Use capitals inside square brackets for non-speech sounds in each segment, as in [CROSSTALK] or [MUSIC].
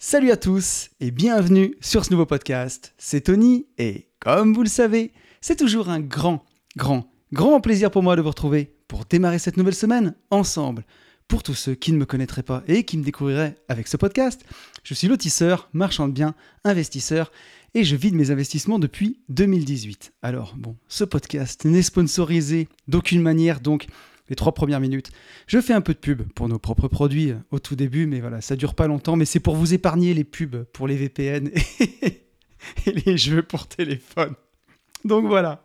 Salut à tous et bienvenue sur ce nouveau podcast. C'est Tony et comme vous le savez, c'est toujours un grand, grand, grand plaisir pour moi de vous retrouver pour démarrer cette nouvelle semaine ensemble. Pour tous ceux qui ne me connaîtraient pas et qui me découvriraient avec ce podcast, je suis lotisseur, marchand de biens, investisseur et je vide mes investissements depuis 2018. Alors bon, ce podcast n'est sponsorisé d'aucune manière donc les trois premières minutes. Je fais un peu de pub pour nos propres produits euh, au tout début, mais voilà, ça dure pas longtemps, mais c'est pour vous épargner les pubs pour les VPN [LAUGHS] et, les jeux pour téléphone. Donc voilà.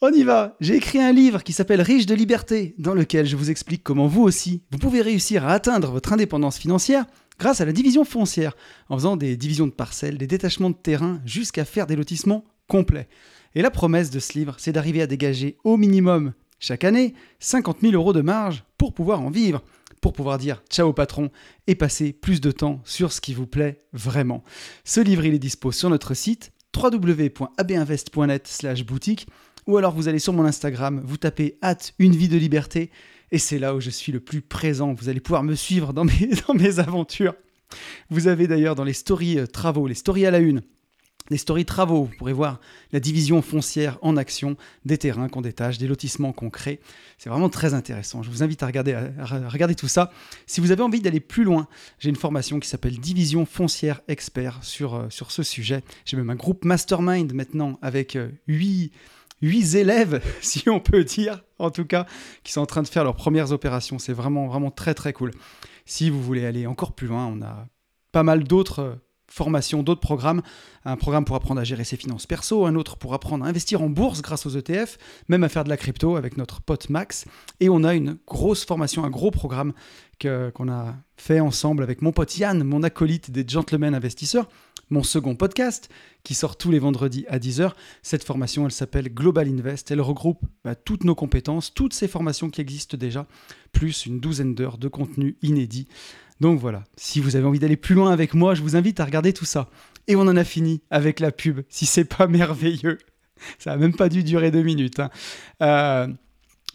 On y va. J'ai écrit un livre qui s'appelle Riche de liberté, dans lequel je vous explique comment vous aussi, vous pouvez réussir à atteindre votre indépendance financière grâce à la division foncière, en faisant des divisions de parcelles, des détachements de terrain, jusqu'à faire des lotissements complets. Et la promesse de ce livre, c'est d'arriver à dégager au minimum chaque année, 50 000 euros de marge pour pouvoir en vivre, pour pouvoir dire ciao patron et passer plus de temps sur ce qui vous plaît vraiment. Ce livre, il est dispo sur notre site www.abinvest.net boutique ou alors vous allez sur mon Instagram, vous tapez hâte une vie de liberté et c'est là où je suis le plus présent. Vous allez pouvoir me suivre dans mes, [LAUGHS] dans mes aventures. Vous avez d'ailleurs dans les stories euh, travaux, les stories à la une, des stories travaux, vous pourrez voir la division foncière en action, des terrains qu'on détache, des lotissements qu'on crée. C'est vraiment très intéressant. Je vous invite à regarder, tout ça. Si vous avez envie d'aller plus loin, j'ai une formation qui s'appelle Division foncière expert sur, euh, sur ce sujet. J'ai même un groupe mastermind maintenant avec 8, euh, élèves, [LAUGHS] si on peut dire, en tout cas, qui sont en train de faire leurs premières opérations. C'est vraiment, vraiment très, très cool. Si vous voulez aller encore plus loin, on a pas mal d'autres formation, d'autres programmes. Un programme pour apprendre à gérer ses finances perso, un autre pour apprendre à investir en bourse grâce aux ETF, même à faire de la crypto avec notre pote Max. Et on a une grosse formation, un gros programme qu'on a fait ensemble avec mon pote Yann, mon acolyte des Gentlemen Investisseurs, mon second podcast qui sort tous les vendredis à 10h. Cette formation, elle s'appelle Global Invest. Elle regroupe bah, toutes nos compétences, toutes ces formations qui existent déjà, plus une douzaine d'heures de contenu inédit donc voilà, si vous avez envie d'aller plus loin avec moi, je vous invite à regarder tout ça. Et on en a fini avec la pub, si c'est pas [LAUGHS] merveilleux. Ça n'a même pas dû durer deux minutes. Hein. Euh,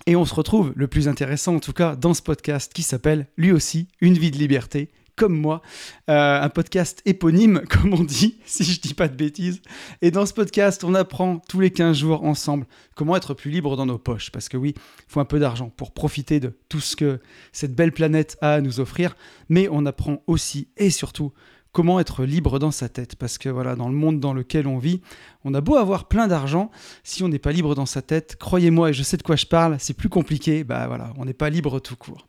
et on se retrouve, le plus intéressant en tout cas, dans ce podcast qui s'appelle lui aussi Une vie de liberté comme moi, euh, un podcast éponyme, [LAUGHS] comme on dit, si je dis pas de bêtises. Et dans ce podcast, on apprend tous les 15 jours ensemble comment être plus libre dans nos poches. Parce que oui, il faut un peu d'argent pour profiter de tout ce que cette belle planète a à nous offrir. Mais on apprend aussi et surtout comment être libre dans sa tête. Parce que voilà, dans le monde dans lequel on vit, on a beau avoir plein d'argent, si on n'est pas libre dans sa tête, croyez-moi, et je sais de quoi je parle, c'est plus compliqué, bah voilà, on n'est pas libre tout court.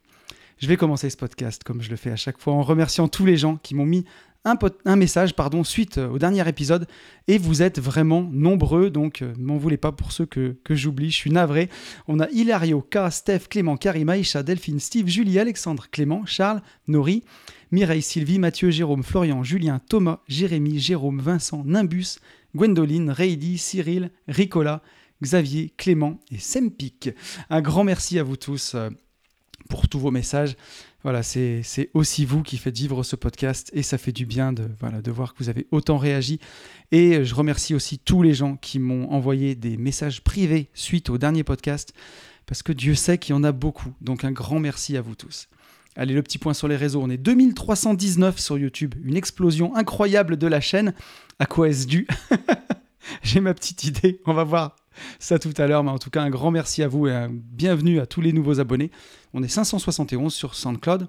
Je vais commencer ce podcast, comme je le fais à chaque fois, en remerciant tous les gens qui m'ont mis un, message pardon, suite euh, au dernier épisode. Et vous êtes vraiment nombreux, donc ne euh, m'en voulez pas pour ceux que, j'oublie, je suis navré. On a Hilario, K, Steph, Clément, Karim, Aïcha, Delphine, Steve, Julie, Alexandre, Clément, Charles, Nori, Mireille, Sylvie, Mathieu, Jérôme, Florian, Julien, Thomas, Jérémy, Jérôme, Vincent, Nimbus, Gwendoline, Reidy, Cyril, Ricola, Xavier, Clément et Sempic. Un grand merci à vous tous. Pour tous vos messages. Voilà, c'est aussi vous qui faites vivre ce podcast et ça fait du bien de, voilà, de voir que vous avez autant réagi. Et je remercie aussi tous les gens qui m'ont envoyé des messages privés suite au dernier podcast parce que Dieu sait qu'il y en a beaucoup. Donc un grand merci à vous tous. Allez, le petit point sur les réseaux. On est 2319 sur YouTube. Une explosion incroyable de la chaîne. À quoi est-ce dû? [LAUGHS] J'ai ma petite idée. On va voir [LAUGHS] ça tout à l'heure. Mais en tout cas, un grand merci à vous et un bienvenue à tous les nouveaux abonnés. On est 571 sur SoundCloud.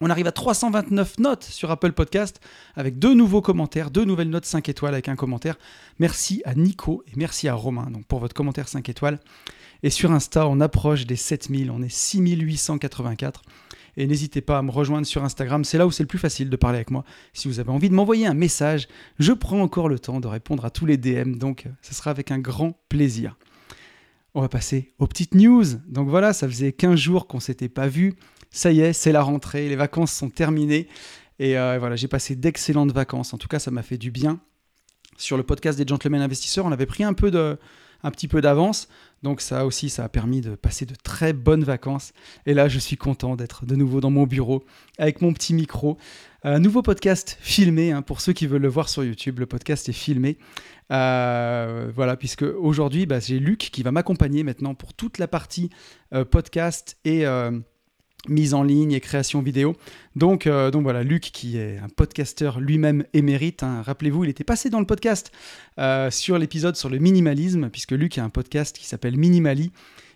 On arrive à 329 notes sur Apple Podcast avec deux nouveaux commentaires, deux nouvelles notes 5 étoiles avec un commentaire. Merci à Nico et merci à Romain donc pour votre commentaire 5 étoiles. Et sur Insta, on approche des 7000, on est 6884. Et n'hésitez pas à me rejoindre sur Instagram, c'est là où c'est le plus facile de parler avec moi. Si vous avez envie de m'envoyer un message, je prends encore le temps de répondre à tous les DM, donc ce sera avec un grand plaisir. On va passer aux petites news. Donc voilà, ça faisait 15 jours qu'on s'était pas vu. Ça y est, c'est la rentrée, les vacances sont terminées. Et euh, voilà, j'ai passé d'excellentes vacances. En tout cas, ça m'a fait du bien. Sur le podcast des Gentlemen Investisseurs, on avait pris un peu de, un petit peu d'avance. Donc ça aussi, ça a permis de passer de très bonnes vacances. Et là, je suis content d'être de nouveau dans mon bureau avec mon petit micro. Un nouveau podcast filmé, hein, pour ceux qui veulent le voir sur YouTube, le podcast est filmé. Euh, voilà, puisque aujourd'hui, bah, j'ai Luc qui va m'accompagner maintenant pour toute la partie euh, podcast et... Euh, mise en ligne et création vidéo. Donc, euh, donc voilà, Luc, qui est un podcasteur lui-même émérite, hein. rappelez-vous, il était passé dans le podcast euh, sur l'épisode sur le minimalisme, puisque Luc a un podcast qui s'appelle Minimali.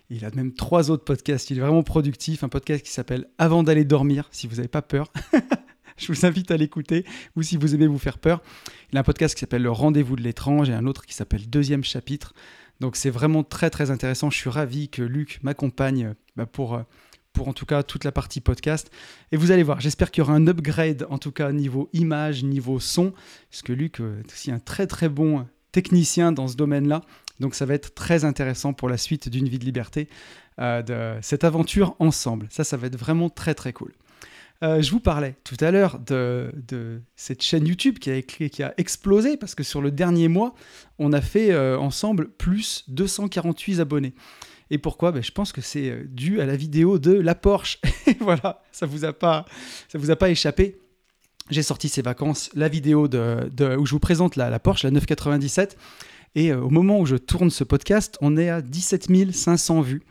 Il a même trois autres podcasts, il est vraiment productif, un podcast qui s'appelle Avant d'aller dormir, si vous n'avez pas peur. [LAUGHS] Je vous invite à l'écouter, ou si vous aimez vous faire peur. Il a un podcast qui s'appelle Le Rendez-vous de l'étrange et un autre qui s'appelle Deuxième chapitre. Donc c'est vraiment très très intéressant. Je suis ravi que Luc m'accompagne bah, pour pour en tout cas toute la partie podcast. Et vous allez voir, j'espère qu'il y aura un upgrade en tout cas niveau image, niveau son, parce que Luc euh, est aussi un très très bon technicien dans ce domaine-là. Donc ça va être très intéressant pour la suite d'une vie de liberté, euh, de cette aventure ensemble. Ça, ça va être vraiment très très cool. Euh, je vous parlais tout à l'heure de, cette chaîne YouTube qui a, qui a, explosé parce que sur le dernier mois, on a fait ensemble plus 248 abonnés. Et pourquoi? Ben, Je pense que c'est euh, dû à la vidéo de la Porsche. [LAUGHS] voilà, ça vous a pas, ça vous a pas échappé. J'ai sorti ces vacances la vidéo de, où je vous présente la, la Porsche, la 997. Et euh, au moment où je tourne ce podcast, on est à 17 500 vues.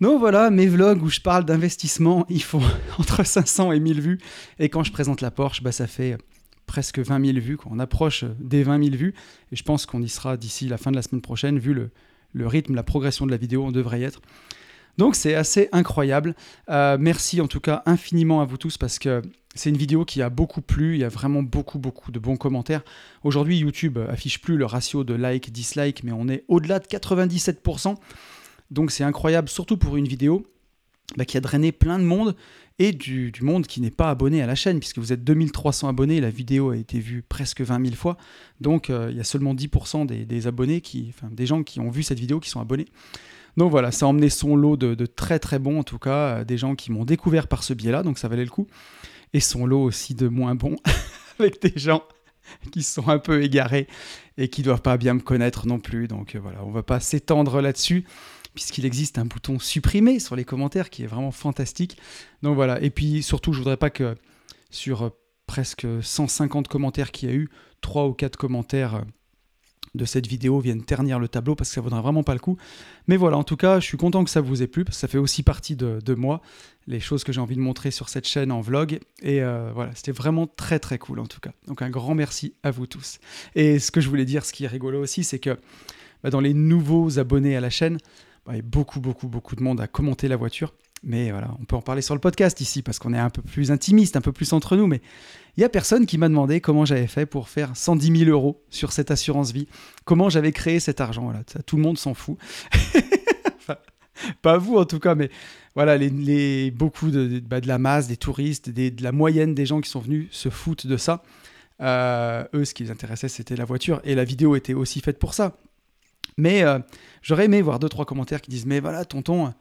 Donc voilà, mes vlogs où je parle d'investissement, ils font [LAUGHS] entre 500 et 1000 vues. Et quand je présente la Porsche, bah, ça fait presque 20 000 vues. On approche des 20 000 vues. Et je pense qu'on y sera d'ici la fin de la semaine prochaine, vu le, le rythme, la progression de la vidéo, on devrait y être. Donc c'est assez incroyable. Euh, merci en tout cas infiniment à vous tous parce que c'est une vidéo qui a beaucoup plu. Il y a vraiment beaucoup beaucoup de bons commentaires. Aujourd'hui YouTube affiche plus le ratio de like dislike, mais on est au-delà de 97%. Donc c'est incroyable, surtout pour une vidéo bah, qui a drainé plein de monde et du, monde qui n'est pas abonné à la chaîne, puisque vous êtes 2300 abonnés, la vidéo a été vue presque 20 000 fois, donc euh, il y a seulement 10% des, abonnés, qui, des gens qui ont vu cette vidéo qui sont abonnés. Donc voilà, ça a emmené son lot de, très très bons, en tout cas, euh, des gens qui m'ont découvert par ce biais-là, donc ça valait le coup, et son lot aussi de moins bons, [LAUGHS] avec des gens qui sont un peu égarés et qui doivent pas bien me connaître non plus, donc euh, voilà, on va pas s'étendre là-dessus puisqu'il existe un bouton supprimer sur les commentaires qui est vraiment fantastique. Donc voilà, et puis surtout, je voudrais pas que sur euh, presque 150 commentaires qu'il y a eu, 3 ou 4 commentaires euh, de cette vidéo viennent ternir le tableau parce que ça vaudra vraiment pas le coup. Mais voilà, en tout cas, je suis content que ça vous ait plu parce que ça fait aussi partie de, moi, les choses que j'ai envie de montrer sur cette chaîne en vlog. Et euh, voilà, c'était vraiment très très cool en tout cas. Donc un grand merci à vous tous. Et ce que je voulais dire, ce qui est rigolo aussi, c'est que bah, dans les nouveaux abonnés à la chaîne, beaucoup, beaucoup, beaucoup de monde a commenté la voiture. Mais voilà, on peut en parler sur le podcast ici parce qu'on est un peu plus intimiste, un peu plus entre nous. Mais il y a personne qui m'a demandé comment j'avais fait pour faire 110 000 euros sur cette assurance vie, comment j'avais créé cet argent. Voilà, tout le monde s'en fout. [LAUGHS] pas vous en tout cas, mais voilà, les, beaucoup de, bah, de, la masse, des touristes, de la moyenne des gens qui sont venus se foutent de ça. Euh, eux, ce qui les intéressait, c'était la voiture. Et la vidéo était aussi faite pour ça. Mais euh, j'aurais aimé voir deux, trois commentaires qui disent Mais voilà, tonton,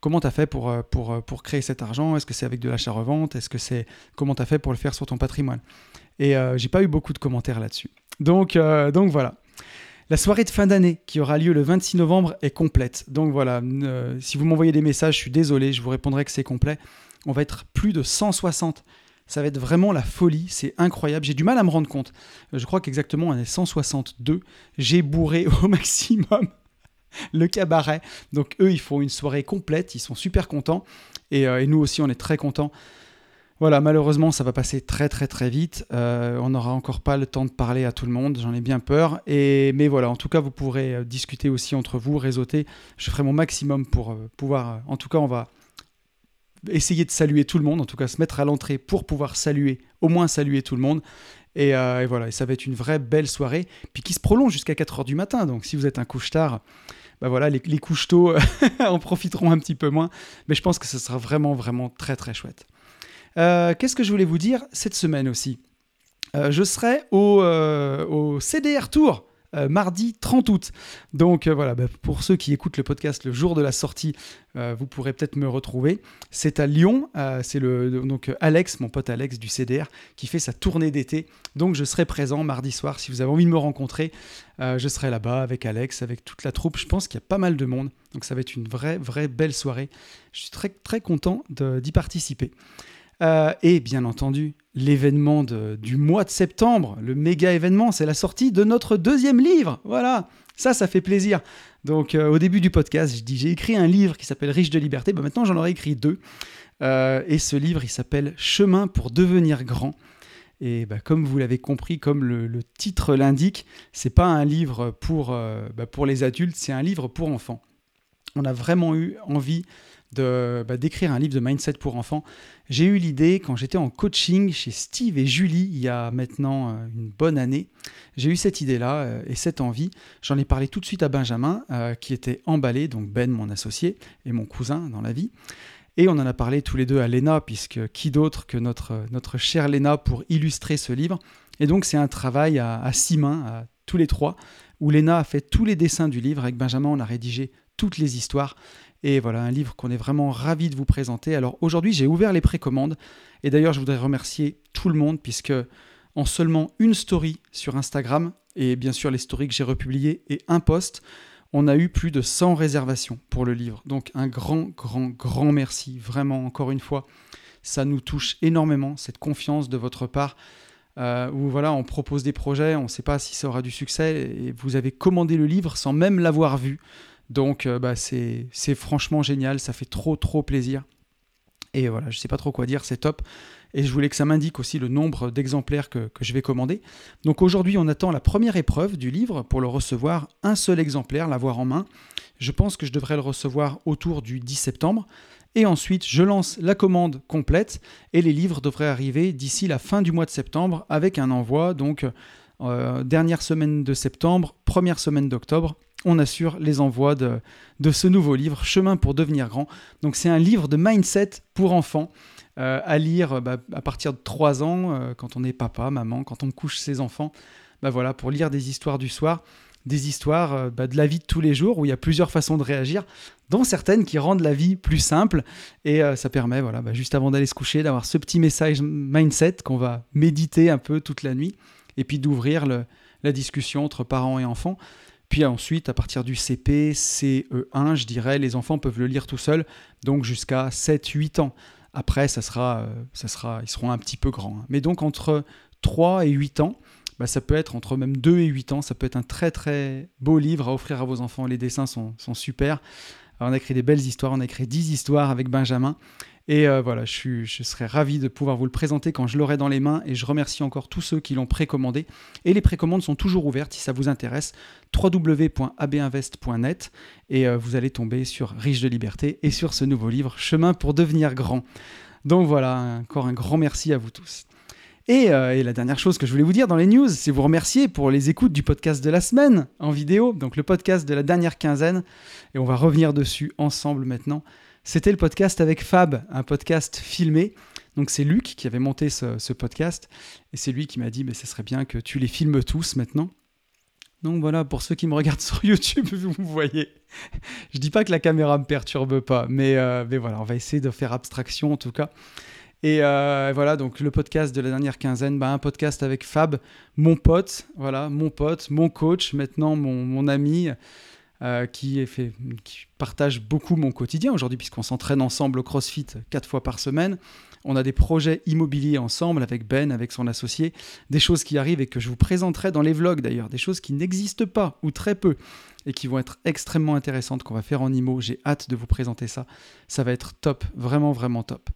comment t'as fait pour, euh, pour, euh, pour créer cet argent? Est-ce que c'est avec de l'achat-revente? Est-ce que c'est. Comment t'as fait pour le faire sur ton patrimoine? Et j'ai pas eu beaucoup de commentaires là-dessus. Donc, donc voilà. La soirée de fin d'année qui aura lieu le 26 novembre est complète. Donc voilà, si vous m'envoyez des messages, je suis désolé, je vous répondrai que c'est complet. On va être plus de 160 ça va être vraiment la folie, c'est incroyable. J'ai du mal à me rendre compte. Je crois qu'exactement on est 162. J'ai bourré [LAUGHS] au maximum le cabaret. Donc eux, ils font une soirée complète, ils sont super contents. Et, euh, nous aussi, on est très contents. Voilà, malheureusement, ça va passer très très très vite. Euh, on n'aura encore pas le temps de parler à tout le monde, j'en ai bien peur. Et, mais voilà, en tout cas, vous pourrez euh, discuter aussi entre vous, réseauter. Je ferai mon maximum pour pouvoir... En tout cas, on va essayer de saluer tout le monde, en tout cas se mettre à l'entrée pour pouvoir saluer, au moins saluer tout le monde. Et, euh, voilà, et ça va être une vraie belle soirée, puis qui se prolonge jusqu'à 4h du matin. Donc si vous êtes un couche-tard, bah voilà, les, les couche-tôt [LAUGHS] en profiteront un petit peu moins. Mais je pense que ce sera vraiment, vraiment très, très chouette. Euh, qu'est-ce que je voulais vous dire cette semaine aussi? Euh, Je serai au CDR Tour euh, mardi 30 août. Donc euh, voilà, bah, pour ceux qui écoutent le podcast le jour de la sortie, euh, vous pourrez peut-être me retrouver. C'est à Lyon, c'est le donc Alex, mon pote Alex du CDR, qui fait sa tournée d'été. Donc je serai présent mardi soir. Si vous avez envie de me rencontrer, je serai là-bas avec Alex, avec toute la troupe. Je pense qu'il y a pas mal de monde. Donc ça va être une vraie, vraie belle soirée. Je suis très, très content d'y participer. Et bien entendu, l'événement du mois de septembre, le méga événement, c'est la sortie de notre deuxième livre. Voilà, ça, ça fait plaisir. Donc, euh, au début du podcast, je dis j'ai écrit un livre qui s'appelle Riche de liberté. Ben, maintenant, j'en aurais écrit deux. et ce livre, il s'appelle Chemin pour devenir grand. Et bah, comme vous l'avez compris, comme le, titre l'indique, c'est pas un livre pour, bah, pour les adultes, c'est un livre pour enfants. On a vraiment eu envie de bah, d'écrire un livre de mindset pour enfants. J'ai eu l'idée quand j'étais en coaching chez Steve et Julie il y a maintenant euh, une bonne année. J'ai eu cette idée-là euh, et cette envie. J'en ai parlé tout de suite à Benjamin euh, qui était emballé, donc Ben mon associé et mon cousin dans la vie. Et on en a parlé tous les deux à Lena, puisque qui d'autre que notre, notre chère Lena pour illustrer ce livre. Et donc c'est un travail à, six mains, à tous les trois, où Lena a fait tous les dessins du livre. Avec Benjamin, on a rédigé toutes les histoires. Et voilà, un livre qu'on est vraiment ravi de vous présenter. Alors aujourd'hui, j'ai ouvert les précommandes. Et d'ailleurs, je voudrais remercier tout le monde, puisque en seulement une story sur Instagram, et bien sûr les stories que j'ai republiées, et un post, on a eu plus de 100 réservations pour le livre. Donc un grand, grand, grand merci. Vraiment, encore une fois, ça nous touche énormément, cette confiance de votre part. Euh, voilà, on propose des projets, on ne sait pas si ça aura du succès, et vous avez commandé le livre sans même l'avoir vu. Donc euh, bah, c'est franchement génial, ça fait trop trop plaisir. Et voilà, je ne sais pas trop quoi dire, c'est top. Et je voulais que ça m'indique aussi le nombre d'exemplaires que, je vais commander. Donc aujourd'hui, on attend la première épreuve du livre pour le recevoir, un seul exemplaire, l'avoir en main. Je pense que je devrais le recevoir autour du 10 septembre. Et ensuite, je lance la commande complète et les livres devraient arriver d'ici la fin du mois de septembre avec un envoi. Donc, euh, dernière semaine de septembre, première semaine d'octobre on assure les envois de, ce nouveau livre, Chemin pour devenir grand. Donc c'est un livre de mindset pour enfants euh, à lire bah, à partir de 3 ans, euh, quand on est papa, maman, quand on couche ses enfants. Bah voilà, pour lire des histoires du soir, des histoires euh, bah, de la vie de tous les jours où il y a plusieurs façons de réagir, dont certaines qui rendent la vie plus simple. Et ça permet, voilà, juste avant d'aller se coucher, d'avoir ce petit message mindset qu'on va méditer un peu toute la nuit, et puis d'ouvrir la discussion entre parents et enfants. Puis ensuite, à partir du CP, CE1, je dirais, les enfants peuvent le lire tout seuls, donc jusqu'à 7-8 ans. Après, ça sera, euh, ça sera, ils seront un petit peu grands. Hein. Mais donc entre 3 et 8 ans, bah, ça peut être entre même 2 et 8 ans, ça peut être un très très beau livre à offrir à vos enfants. Les dessins sont, sont super. on a écrit des belles histoires, on a écrit 10 histoires avec Benjamin. Et euh, voilà, je, serais ravi de pouvoir vous le présenter quand je l'aurai dans les mains. Et je remercie encore tous ceux qui l'ont précommandé. Et les précommandes sont toujours ouvertes si ça vous intéresse. www.abinvest.net. Et euh, vous allez tomber sur Riche de liberté et sur ce nouveau livre, Chemin pour devenir grand. Donc voilà, encore un grand merci à vous tous. Euh, et, la dernière chose que je voulais vous dire dans les news, c'est vous remercier pour les écoutes du podcast de la semaine en vidéo, donc le podcast de la dernière quinzaine. Et on va revenir dessus ensemble maintenant. C'était le podcast avec Fab, un podcast filmé. Donc c'est Luc qui avait monté ce, podcast et c'est lui qui m'a dit mais ce serait bien que tu les filmes tous maintenant. Donc voilà, pour ceux qui me regardent [LAUGHS] sur YouTube, vous voyez. Je dis pas que la caméra me perturbe pas, mais, euh, mais voilà, on va essayer de faire abstraction en tout cas. Et euh, voilà, donc le podcast de la dernière quinzaine, bah, un podcast avec Fab, mon pote, voilà, mon pote, mon coach, maintenant mon, mon ami, euh, qui, partage beaucoup mon quotidien aujourd'hui, puisqu'on s'entraîne ensemble au CrossFit quatre fois par semaine. On a des projets immobiliers ensemble avec Ben, avec son associé, des choses qui arrivent et que je vous présenterai dans les vlogs d'ailleurs, des choses qui n'existent pas ou très peu et qui vont être extrêmement intéressantes qu'on va faire en IMO. J'ai hâte de vous présenter ça. Ça va être top, vraiment, vraiment top.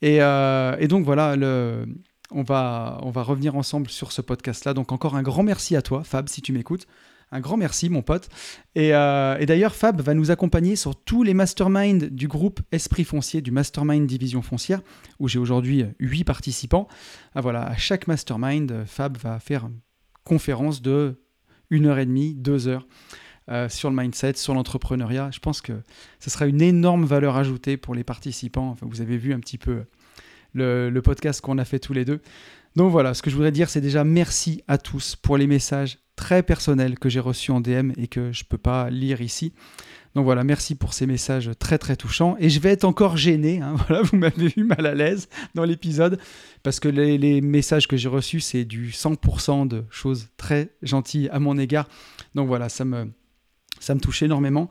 Et, euh, et donc voilà, le, on, va, on va revenir ensemble sur ce podcast-là. Donc encore un grand merci à toi, Fab, si tu m'écoutes. Un grand merci, mon pote. Euh, et, d'ailleurs, Fab va nous accompagner sur tous les masterminds du groupe Esprit Foncier, du Mastermind Division Foncière, où j'ai aujourd'hui 8 participants. Ah, voilà, à chaque mastermind, Fab va faire une conférence de 1 heure et demie, 2 heures. Euh, sur le mindset, sur l'entrepreneuriat. Je pense que ce sera une énorme valeur ajoutée pour les participants. Vous avez vu un petit peu le podcast qu'on a fait tous les deux. Donc voilà, ce que je voudrais dire, c'est déjà merci à tous pour les messages très personnels que j'ai reçus en DM et que je ne peux pas lire ici. Donc voilà, merci pour ces messages très très touchants. Et je vais être encore gêné, hein, [LAUGHS] voilà, vous m'avez vu mal à l'aise dans l'épisode, parce que les, messages que j'ai reçus, c'est du 100% de choses très gentilles à mon égard. Donc voilà, ça me, ça me touche énormément.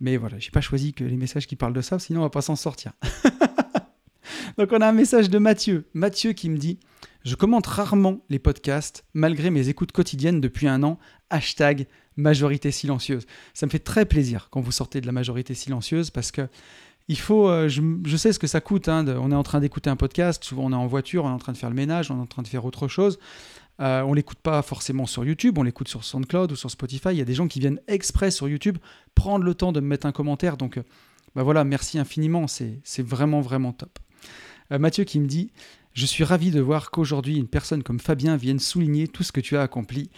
Mais voilà, j'ai pas choisi que les messages qui parlent de ça, sinon on va pas s'en sortir. [LAUGHS] Donc on a un message de Mathieu. Mathieu qui me dit Je commente rarement les podcasts malgré mes écoutes quotidiennes depuis un an. Hashtag majorité silencieuse. Ça me fait très plaisir quand vous sortez de la majorité silencieuse parce que euh, je, sais ce que ça coûte. Hein, on est en train d'écouter un podcast, souvent on est en voiture, on est en train de faire le ménage, on est en train de faire autre chose. Euh, on l'écoute pas forcément sur YouTube, on l'écoute sur SoundCloud ou sur Spotify. Il y a des gens qui viennent exprès sur YouTube prendre le temps de me mettre un commentaire. Donc, euh, bah voilà, merci infiniment. C'est vraiment, vraiment top. Euh, Mathieu qui me dit Je suis ravi de voir qu'aujourd'hui, une personne comme Fabien vienne souligner tout ce que tu as accompli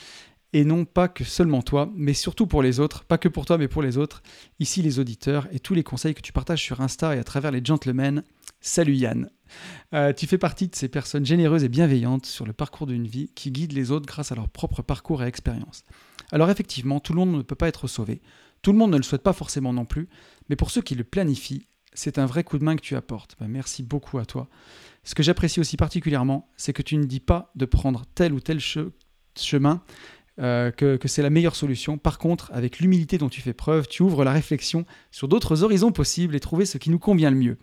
et non pas que seulement toi, mais surtout pour les autres, pas que pour toi, mais pour les autres, ici les auditeurs et tous les conseils que tu partages sur Insta et à travers les gentlemen. Salut Yann. Euh, tu fais partie de ces personnes généreuses et bienveillantes sur le parcours d'une vie qui guident les autres grâce à leur propre parcours et expérience. Alors effectivement, tout le monde ne peut pas être sauvé, tout le monde ne le souhaite pas forcément non plus, mais pour ceux qui le planifient, c'est un vrai coup de main que tu apportes. Ben, merci beaucoup à toi. Ce que j'apprécie aussi particulièrement, c'est que tu ne dis pas de prendre tel ou tel chemin euh, que, c'est la meilleure solution. Par contre, avec l'humilité dont tu fais preuve, tu ouvres la réflexion sur d'autres horizons possibles et trouver ce qui nous convient le mieux.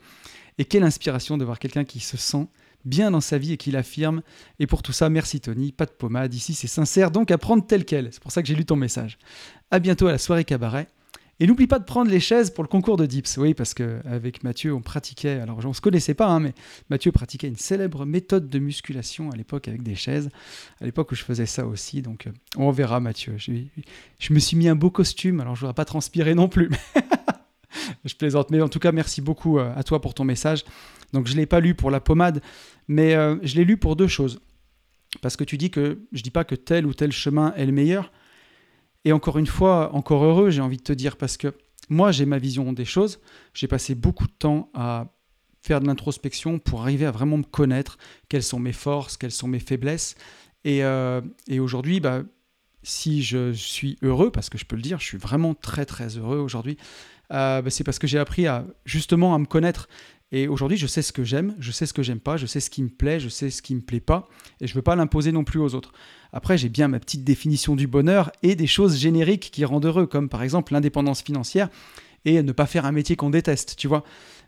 Et quelle inspiration de voir quelqu'un qui se sent bien dans sa vie et qui l'affirme. Et pour tout ça, merci Tony, pas de pommade, ici c'est sincère, donc à prendre tel quel. C'est pour ça que j'ai lu ton message. À bientôt à la soirée cabaret. Et n'oublie pas de prendre les chaises pour le concours de dips. Oui, parce qu'avec Mathieu, on pratiquait, alors on ne se connaissait pas, hein, mais Mathieu pratiquait une célèbre méthode de musculation à l'époque avec des chaises, à l'époque où je faisais ça aussi. Donc euh, on verra Mathieu. Je, me suis mis un beau costume, alors je ne voudrais pas transpirer non plus. [LAUGHS] je plaisante. Mais en tout cas, merci beaucoup euh, à toi pour ton message. Donc je ne l'ai pas lu pour la pommade, mais euh, je l'ai lu pour deux choses. Parce que tu dis que je ne dis pas que tel ou tel chemin est le meilleur, et encore une fois, encore heureux, j'ai envie de te dire, parce que moi, j'ai ma vision des choses. J'ai passé beaucoup de temps à faire de l'introspection pour arriver à vraiment me connaître, quelles sont mes forces, quelles sont mes faiblesses. Et, euh, aujourd'hui, bah, si je suis heureux, parce que je peux le dire, je suis vraiment très très heureux aujourd'hui, euh, bah, c'est parce que j'ai appris à justement à me connaître. Et aujourd'hui, je sais ce que j'aime, je sais ce que j'aime pas, je sais ce qui me plaît, je sais ce qui me plaît pas, et je veux pas l'imposer non plus aux autres. Après, j'ai bien ma petite définition du bonheur et des choses génériques qui rendent heureux, comme par exemple l'indépendance financière et ne pas faire un métier qu'on déteste, tu vois.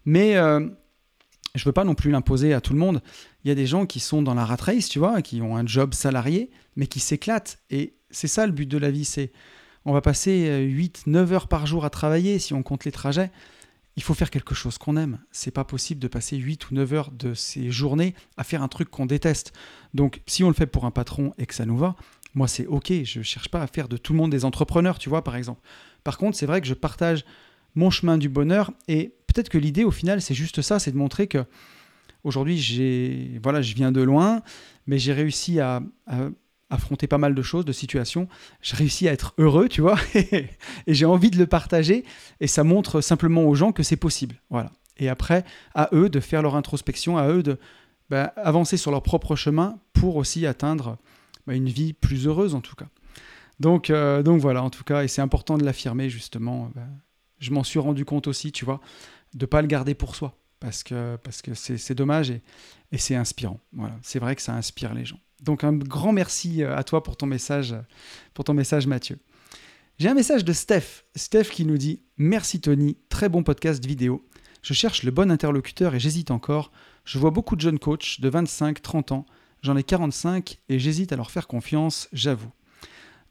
Mais euh, je veux pas non plus l'imposer à tout le monde. Il y a des gens qui sont dans la rat race, tu vois, qui ont un job salarié, mais qui s'éclatent. Et c'est ça le but de la vie, c'est on va passer 8-9 euh, heures par jour à travailler si on compte les trajets il faut faire quelque chose qu'on aime. C'est pas possible de passer 8 ou 9 heures de ces journées à faire un truc qu'on déteste. Donc, si on le fait pour un patron et que ça nous va, moi, c'est OK. Je cherche pas à faire de tout le monde des entrepreneurs, tu vois, par exemple. Par contre, c'est vrai que je partage mon chemin du bonheur et peut-être que l'idée, au final, c'est juste ça c'est de montrer que aujourd'hui, j'ai, voilà, je viens de loin, mais j'ai réussi à affronter pas mal de choses, de situations. J'ai réussi à être heureux, tu vois, [LAUGHS] et j'ai envie de le partager. Et ça montre simplement aux gens que c'est possible. Voilà. Et après, à eux de faire leur introspection, à eux de bah, avancer sur leur propre chemin pour aussi atteindre bah, une vie plus heureuse, en tout cas. Donc, euh, donc voilà, en tout cas, et c'est important de l'affirmer, justement. Bah, je m'en suis rendu compte aussi, tu vois, de pas le garder pour soi. Parce que parce que c'est dommage et, et c'est inspirant. Voilà, c'est vrai que ça inspire les gens. Donc un grand merci euh, à toi pour ton message, pour ton message Mathieu. J'ai un message de Steph. Steph qui nous dit Merci Tony, très bon podcast vidéo. Je cherche le bon interlocuteur et j'hésite encore. Je vois beaucoup de jeunes coachs de 25-30 ans. J'en ai 45 et j'hésite à leur faire confiance, j'avoue.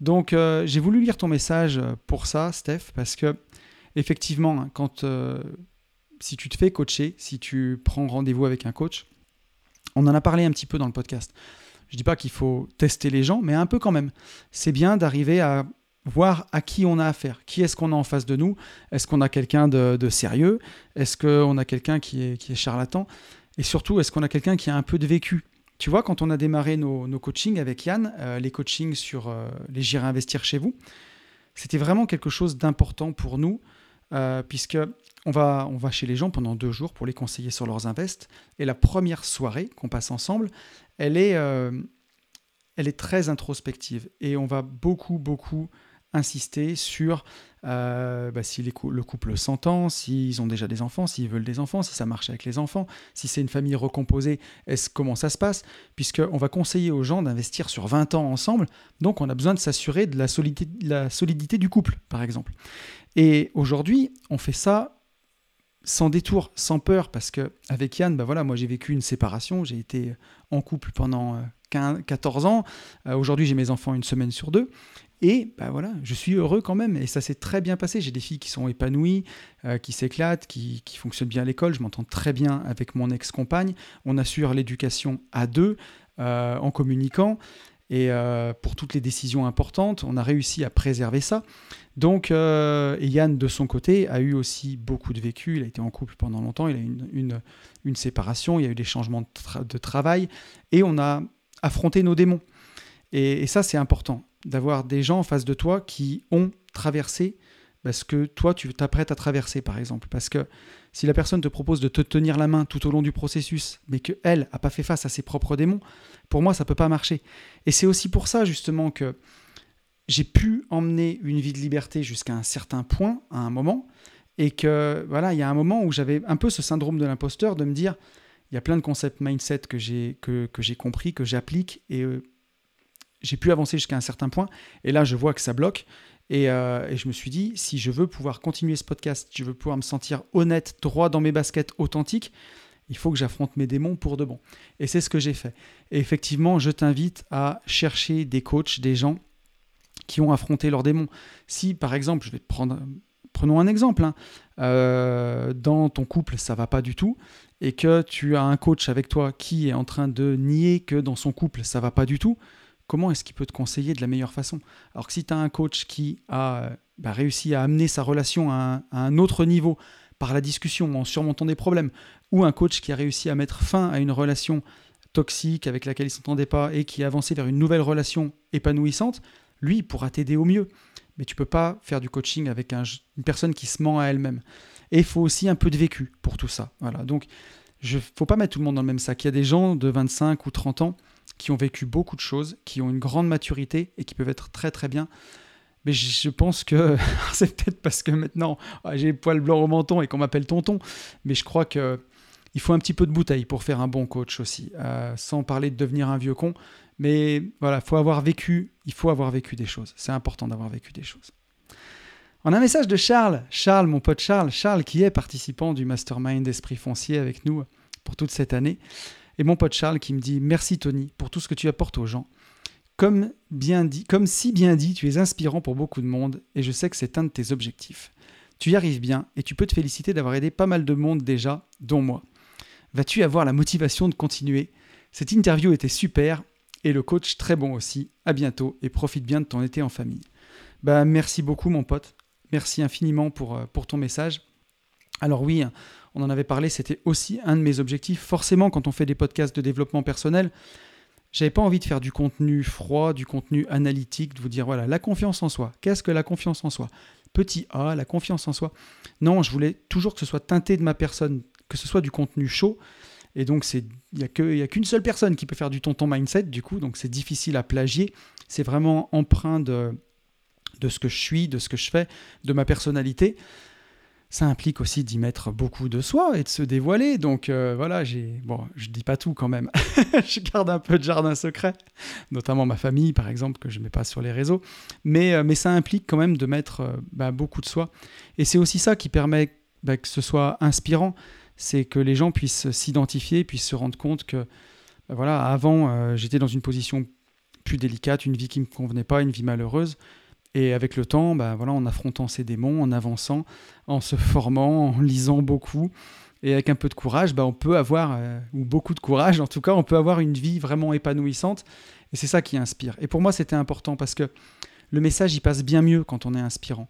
Donc euh, j'ai voulu lire ton message pour ça, Steph, parce que effectivement, hein, quand euh, si tu te fais coacher, si tu prends rendez-vous avec un coach, on en a parlé un petit peu dans le podcast. Je dis pas qu'il faut tester les gens, mais un peu quand même. C'est bien d'arriver à voir à qui on a affaire. Qui est-ce qu'on a en face de nous? Est-ce qu'on a quelqu'un de, sérieux? Est-ce qu'on a quelqu'un qui est, charlatan? Et surtout, est-ce qu'on a quelqu'un qui a un peu de vécu? Tu vois, quand on a démarré nos, coachings avec Yann, euh, les coachings sur euh, les J'irai investir chez vous, c'était vraiment quelque chose d'important pour nous, euh, puisque on va, on va chez les gens pendant deux jours pour les conseiller sur leurs invests. Et la première soirée qu'on passe ensemble, elle est, euh, elle est très introspective. Et on va beaucoup, beaucoup insister sur euh, bah, si le couple s'entend, s'ils ont déjà des enfants, s'ils veulent des enfants, si ça marche avec les enfants, si c'est une famille recomposée, est-ce comment ça se passe? Puisqu'on va conseiller aux gens d'investir sur 20 ans ensemble, donc on a besoin de s'assurer de la solidité, la solidité du couple, par exemple. Et aujourd'hui, on fait ça sans détour, sans peur, parce que avec Yann, bah voilà, moi j'ai vécu une séparation, j'ai été en couple pendant 14 ans, aujourd'hui j'ai mes enfants une semaine sur deux, et bah voilà, je suis heureux quand même, et ça s'est très bien passé. J'ai des filles qui sont épanouies, euh, qui s'éclatent, qui, fonctionnent bien à l'école. Je m'entends très bien avec mon ex-compagne. On assure l'éducation à deux euh, en communiquant. Et euh, pour toutes les décisions importantes, on a réussi à préserver ça. Donc, Yann, de son côté, a eu aussi beaucoup de vécu. Il a été en couple pendant longtemps. Il a eu une, séparation. Il y a eu des changements de travail. Et on a affronté nos démons. Et, ça, c'est important d'avoir des gens en face de toi qui ont traversé parce que toi, tu t'apprêtes à traverser, par exemple. Parce que si la personne te propose de te tenir la main tout au long du processus, mais qu'elle n'a pas fait face à ses propres démons, pour moi, ça ne peut pas marcher. Et c'est aussi pour ça, justement, que j'ai pu emmener une vie de liberté jusqu'à un certain point, à un moment, et que, voilà, il y a un moment où j'avais un peu ce syndrome de l'imposteur de me dire, il y a plein de concepts mindset que j'ai que, compris, que j'applique, et euh, j'ai pu avancer jusqu'à un certain point. Et là, je vois que ça bloque. Euh, et, je me suis dit, si je veux pouvoir continuer ce podcast, si je veux pouvoir me sentir honnête, droit dans mes baskets, authentique, il faut que j'affronte mes démons pour de bon. Et c'est ce que j'ai fait. Et effectivement, je t'invite à chercher des coachs, des gens qui ont affronté leurs démons. Si, par exemple, je vais te prendre, prenons un exemple, hein, euh, dans ton couple, ça va pas du tout, et que tu as un coach avec toi qui est en train de nier que dans son couple, ça va pas du tout, comment est-ce qu'il peut te conseiller de la meilleure façon? Alors que si tu as un coach qui a bah, réussi à amener sa relation à un, autre niveau par la discussion, en surmontant des problèmes, ou un coach qui a réussi à mettre fin à une relation toxique avec laquelle il ne s'entendait pas et qui a avancé vers une nouvelle relation épanouissante, lui, il pourra t'aider au mieux. Mais tu peux pas faire du coaching avec une personne qui se ment à elle-même. Et il faut aussi un peu de vécu pour tout ça. Voilà. Donc, il ne faut pas mettre tout le monde dans le même sac. Il y a des gens de 25 ou 30 ans qui ont vécu beaucoup de choses, qui ont une grande maturité et qui peuvent être très très bien. Mais je pense que [LAUGHS] c'est peut-être parce que maintenant ah, j'ai les poils blancs au menton et qu'on m'appelle tonton, mais je crois que il faut un petit peu de bouteille pour faire un bon coach aussi, euh, sans parler de devenir un vieux con. Mais voilà, faut avoir vécu, il faut avoir vécu des choses. C'est important d'avoir vécu des choses. On a un message de Charles, Charles, mon pote Charles, Charles qui est participant du mastermind d'esprit foncier avec nous pour toute cette année. Et mon pote Charles qui me dit Merci Tony pour tout ce que tu apportes aux gens. Comme, bien dit, comme si bien dit, tu es inspirant pour beaucoup de monde et je sais que c'est un de tes objectifs. Tu y arrives bien et tu peux te féliciter d'avoir aidé pas mal de monde déjà, dont moi. Vas-tu avoir la motivation de continuer? Cette interview était super et le coach très bon aussi. À bientôt et profite bien de ton été en famille. Bah, merci beaucoup mon pote. Merci infiniment pour, euh, pour ton message. Alors oui, on en avait parlé, c'était aussi un de mes objectifs. Forcément, quand on fait des podcasts de développement personnel, j'avais pas envie de faire du contenu froid, du contenu analytique, de vous dire voilà, la confiance en soi. Qu'est-ce que la confiance en soi? Petit A, la confiance en soi. Non, je voulais toujours que ce soit teinté de ma personne, que ce soit du contenu chaud. Et donc, il n'y a qu'une seule personne qui peut faire du tonton mindset, du coup, donc c'est difficile à plagier. C'est vraiment empreint de, de ce que je suis, de ce que je fais, de ma personnalité ça implique aussi d'y mettre beaucoup de soi et de se dévoiler. Donc euh, voilà, j'ai bon, je dis pas tout quand même. [LAUGHS] je garde un peu de jardin secret, notamment ma famille par exemple que je mets pas sur les réseaux. Mais euh, mais ça implique quand même de mettre euh, bah, beaucoup de soi. Et c'est aussi ça qui permet bah, que ce soit inspirant, c'est que les gens puissent s'identifier, puissent se rendre compte que bah, voilà, avant j'étais dans une position plus délicate, une vie qui me convenait pas, une vie malheureuse. Et avec le temps, bah, voilà, en affrontant ces démons, en avançant, en se formant, en lisant beaucoup, et avec un peu de courage, bah, on peut avoir, euh, ou beaucoup de courage en tout cas, on peut avoir une vie vraiment épanouissante. Et c'est ça qui inspire. Et pour moi, c'était important parce que le message, il passe bien mieux quand on est inspirant.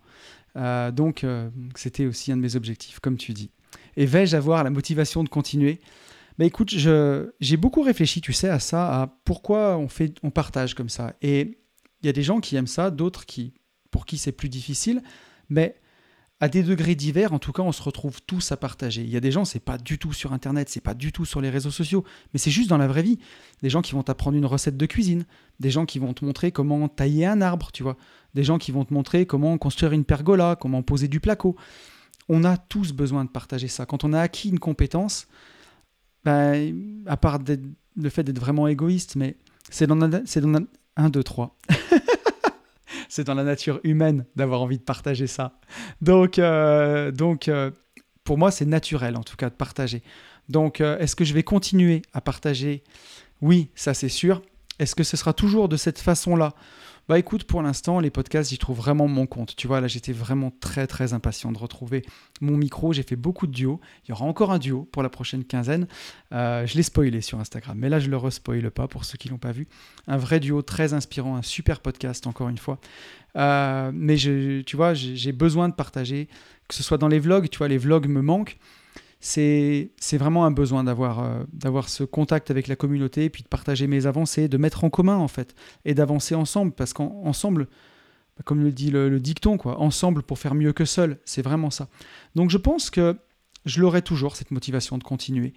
Euh, donc, euh, c'était aussi un de mes objectifs, comme tu dis. Et vais-je avoir la motivation de continuer? Bah écoute, j'ai beaucoup réfléchi, tu sais, à ça, à pourquoi on, fait, on partage comme ça. Et il y a des gens qui aiment ça, d'autres qui, pour qui c'est plus difficile, mais à des degrés divers, en tout cas, on se retrouve tous à partager. Il y a des gens, c'est pas du tout sur Internet, c'est pas du tout sur les réseaux sociaux, mais c'est juste dans la vraie vie. Des gens qui vont t'apprendre une recette de cuisine, des gens qui vont te montrer comment tailler un arbre, tu vois, des gens qui vont te montrer comment construire une pergola, comment poser du placo. On a tous besoin de partager ça. Quand on a acquis une compétence, ben, à part le fait d'être vraiment égoïste, mais c'est dans, dans, 1, 2, 3. C'est dans la nature humaine d'avoir envie de partager ça. Donc, euh, euh, pour moi, c'est naturel en tout cas de partager. Donc, euh, est-ce que je vais continuer à partager? Oui, ça c'est sûr. Est-ce que ce sera toujours de cette façon-là? Bah écoute, pour l'instant, les podcasts, j'y trouve vraiment mon compte. Tu vois, là, j'étais vraiment très, très impatient de retrouver mon micro. J'ai fait beaucoup de duos. Il y aura encore un duo pour la prochaine quinzaine. Euh, je l'ai spoilé sur Instagram, mais là, je le respoile pas pour ceux qui l'ont pas vu. Un vrai duo très inspirant, un super podcast, encore une fois. Euh, mais tu vois, j'ai besoin de partager, que ce soit dans les vlogs. Tu vois, les vlogs me manquent c'est vraiment un besoin d'avoir euh, d'avoir ce contact avec la communauté, puis de partager mes avancées, de mettre en commun en fait, et d'avancer ensemble, parce qu'ensemble, bah, comme le dit le, dicton, quoi, ensemble pour faire mieux que seul, c'est vraiment ça. Donc je pense que je l'aurai toujours, cette motivation de continuer.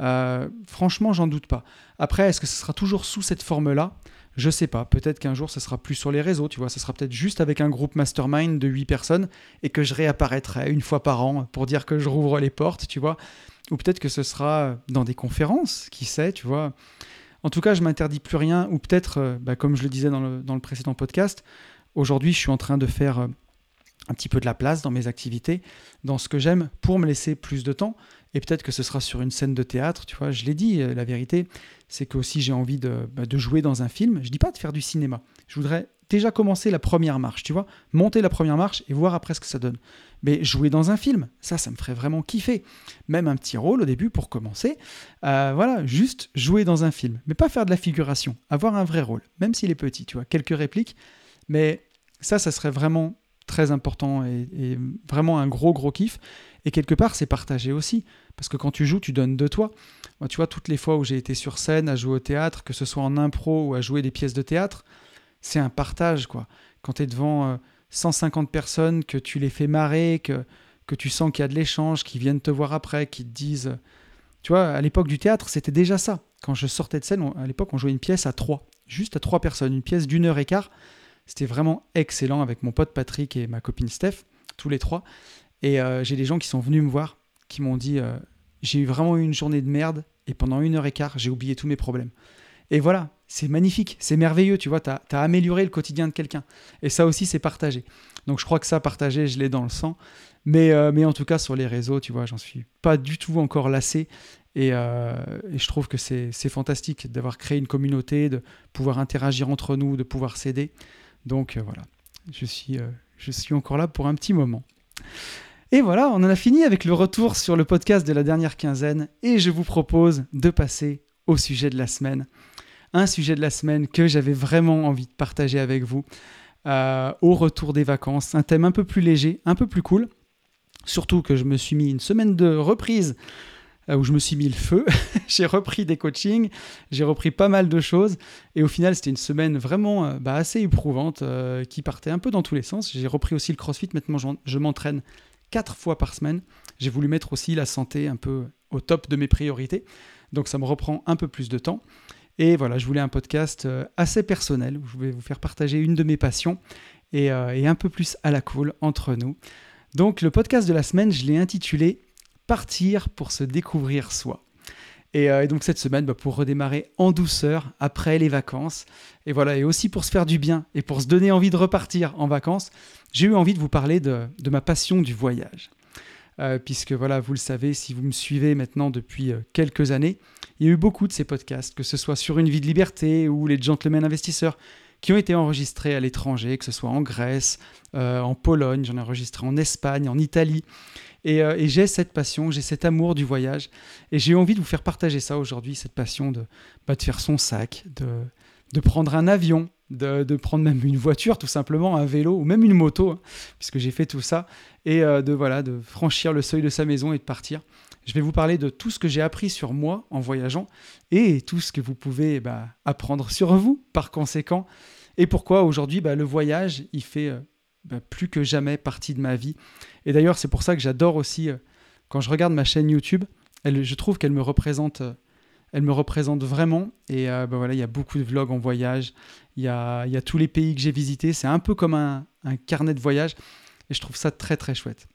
Euh, franchement, j'en doute pas. Après, est-ce que ce sera toujours sous cette forme-là? Je sais pas, peut-être qu'un jour ce sera plus sur les réseaux, tu vois, ce sera peut-être juste avec un groupe mastermind de 8 personnes et que je réapparaîtrai une fois par an pour dire que je rouvre les portes, tu vois. Ou peut-être que ce sera dans des conférences, qui sait, tu vois. En tout cas, je m'interdis plus rien, ou peut-être, euh, bah, comme je le disais dans le, dans le précédent podcast, aujourd'hui je suis en train de faire euh, un petit peu de la place dans mes activités, dans ce que j'aime, pour me laisser plus de temps. Et peut-être que ce sera sur une scène de théâtre, tu vois. Je l'ai dit, euh, la vérité, c'est que aussi j'ai envie bah, de, jouer dans un film. Je dis pas de faire du cinéma. Je voudrais déjà commencer la première marche, tu vois. Monter la première marche et voir après ce que ça donne. Mais jouer dans un film, ça, ça me ferait vraiment kiffer. Même un petit rôle au début pour commencer. Euh, voilà, juste jouer dans un film. Mais pas faire de la figuration. Avoir un vrai rôle, même s'il est petit, tu vois. Quelques répliques. Mais ça, ça serait vraiment très important et, vraiment un gros gros kiff. Et quelque part, c'est partagé aussi. Parce que quand tu joues, tu donnes de toi. Tu vois, toutes les fois où j'ai été sur scène à jouer au théâtre, que ce soit en impro ou à jouer des pièces de théâtre, c'est un partage, quoi. Quand tu es devant 150 euh, personnes, que tu les fais marrer, que, que tu sens qu'il y a de l'échange, qui viennent te voir après, qui te disent... Tu vois, à l'époque du théâtre, c'était déjà ça. Quand je sortais de scène, à l'époque, on jouait une pièce à trois. Juste à trois personnes. Une pièce d'une heure et quart. C'était vraiment excellent avec mon pote Patrick et ma copine Steph, tous les trois. Et euh, j'ai des gens qui sont venus me voir, qui m'ont dit euh, j'ai eu vraiment eu une journée de merde et pendant une heure et quart, j'ai oublié tous mes problèmes. Et voilà, c'est magnifique, c'est merveilleux, tu vois, tu as, amélioré le quotidien de quelqu'un. Et ça aussi, c'est partagé. Donc je crois que ça, partagé, je l'ai dans le sang. Mais, euh, mais en tout cas, sur les réseaux, tu vois, j'en suis pas du tout encore lassé. Et, et je trouve que c'est fantastique d'avoir créé une communauté, de pouvoir interagir entre nous, de pouvoir s'aider. Donc voilà, je suis, je suis encore là pour un petit moment. Et voilà, on en a fini avec le retour sur le podcast de la dernière quinzaine et je vous propose de passer au sujet de la semaine. Un sujet de la semaine que j'avais vraiment envie de partager avec vous euh, au retour des vacances. Un thème un peu plus léger, un peu plus cool. Surtout que je me suis mis une semaine de reprise euh, où je me suis mis le feu. [LAUGHS] j'ai repris des coachings, j'ai repris pas mal de choses. Et au final, c'était une semaine vraiment euh, bah, assez éprouvante qui partait un peu dans tous les sens. J'ai repris aussi le crossfit. Maintenant, je m'entraîne quatre fois par semaine. J'ai voulu mettre aussi la santé un peu au top de mes priorités. Donc ça me reprend un peu plus de temps. Et voilà, je voulais un podcast euh, assez personnel où je vais vous faire partager une de mes passions et, euh, un peu plus à la cool entre nous. Donc le podcast de la semaine, je l'ai intitulé Partir pour se découvrir soi. Et, euh, donc cette semaine, bah, pour redémarrer en douceur après les vacances, et voilà, et aussi pour se faire du bien et pour se donner envie de repartir en vacances, j'ai eu envie de vous parler de, ma passion du voyage. Euh, puisque voilà, vous le savez, si vous me suivez maintenant depuis euh, quelques années, il y a eu beaucoup de ces podcasts, que ce soit sur Une vie de liberté ou les Gentlemen investisseurs, qui ont été enregistrés à l'étranger, que ce soit en Grèce, en Pologne, j'en ai enregistré en Espagne, en Italie. Et, j'ai cette passion, j'ai cet amour du voyage. Et j'ai envie de vous faire partager ça aujourd'hui, cette passion de, bah, de faire son sac, de, de prendre un avion, de, prendre même une voiture tout simplement, un vélo ou même une moto, hein, puisque j'ai fait tout ça, et euh, de, voilà, de franchir le seuil de sa maison et de partir. Je vais vous parler de tout ce que j'ai appris sur moi en voyageant et tout ce que vous pouvez bah, apprendre sur vous par conséquent. Et pourquoi aujourd'hui bah, le voyage, il fait euh, bah, plus que jamais partie de ma vie. Et d'ailleurs, c'est pour ça que j'adore aussi, euh, quand je regarde ma chaîne YouTube, je trouve qu'elle me représente elle me représente vraiment. Et euh, bah voilà, il y a beaucoup de vlogs en voyage. Il y a, y a tous les pays que j'ai visités. C'est un peu comme un, carnet de voyage. Et je trouve ça très très chouette.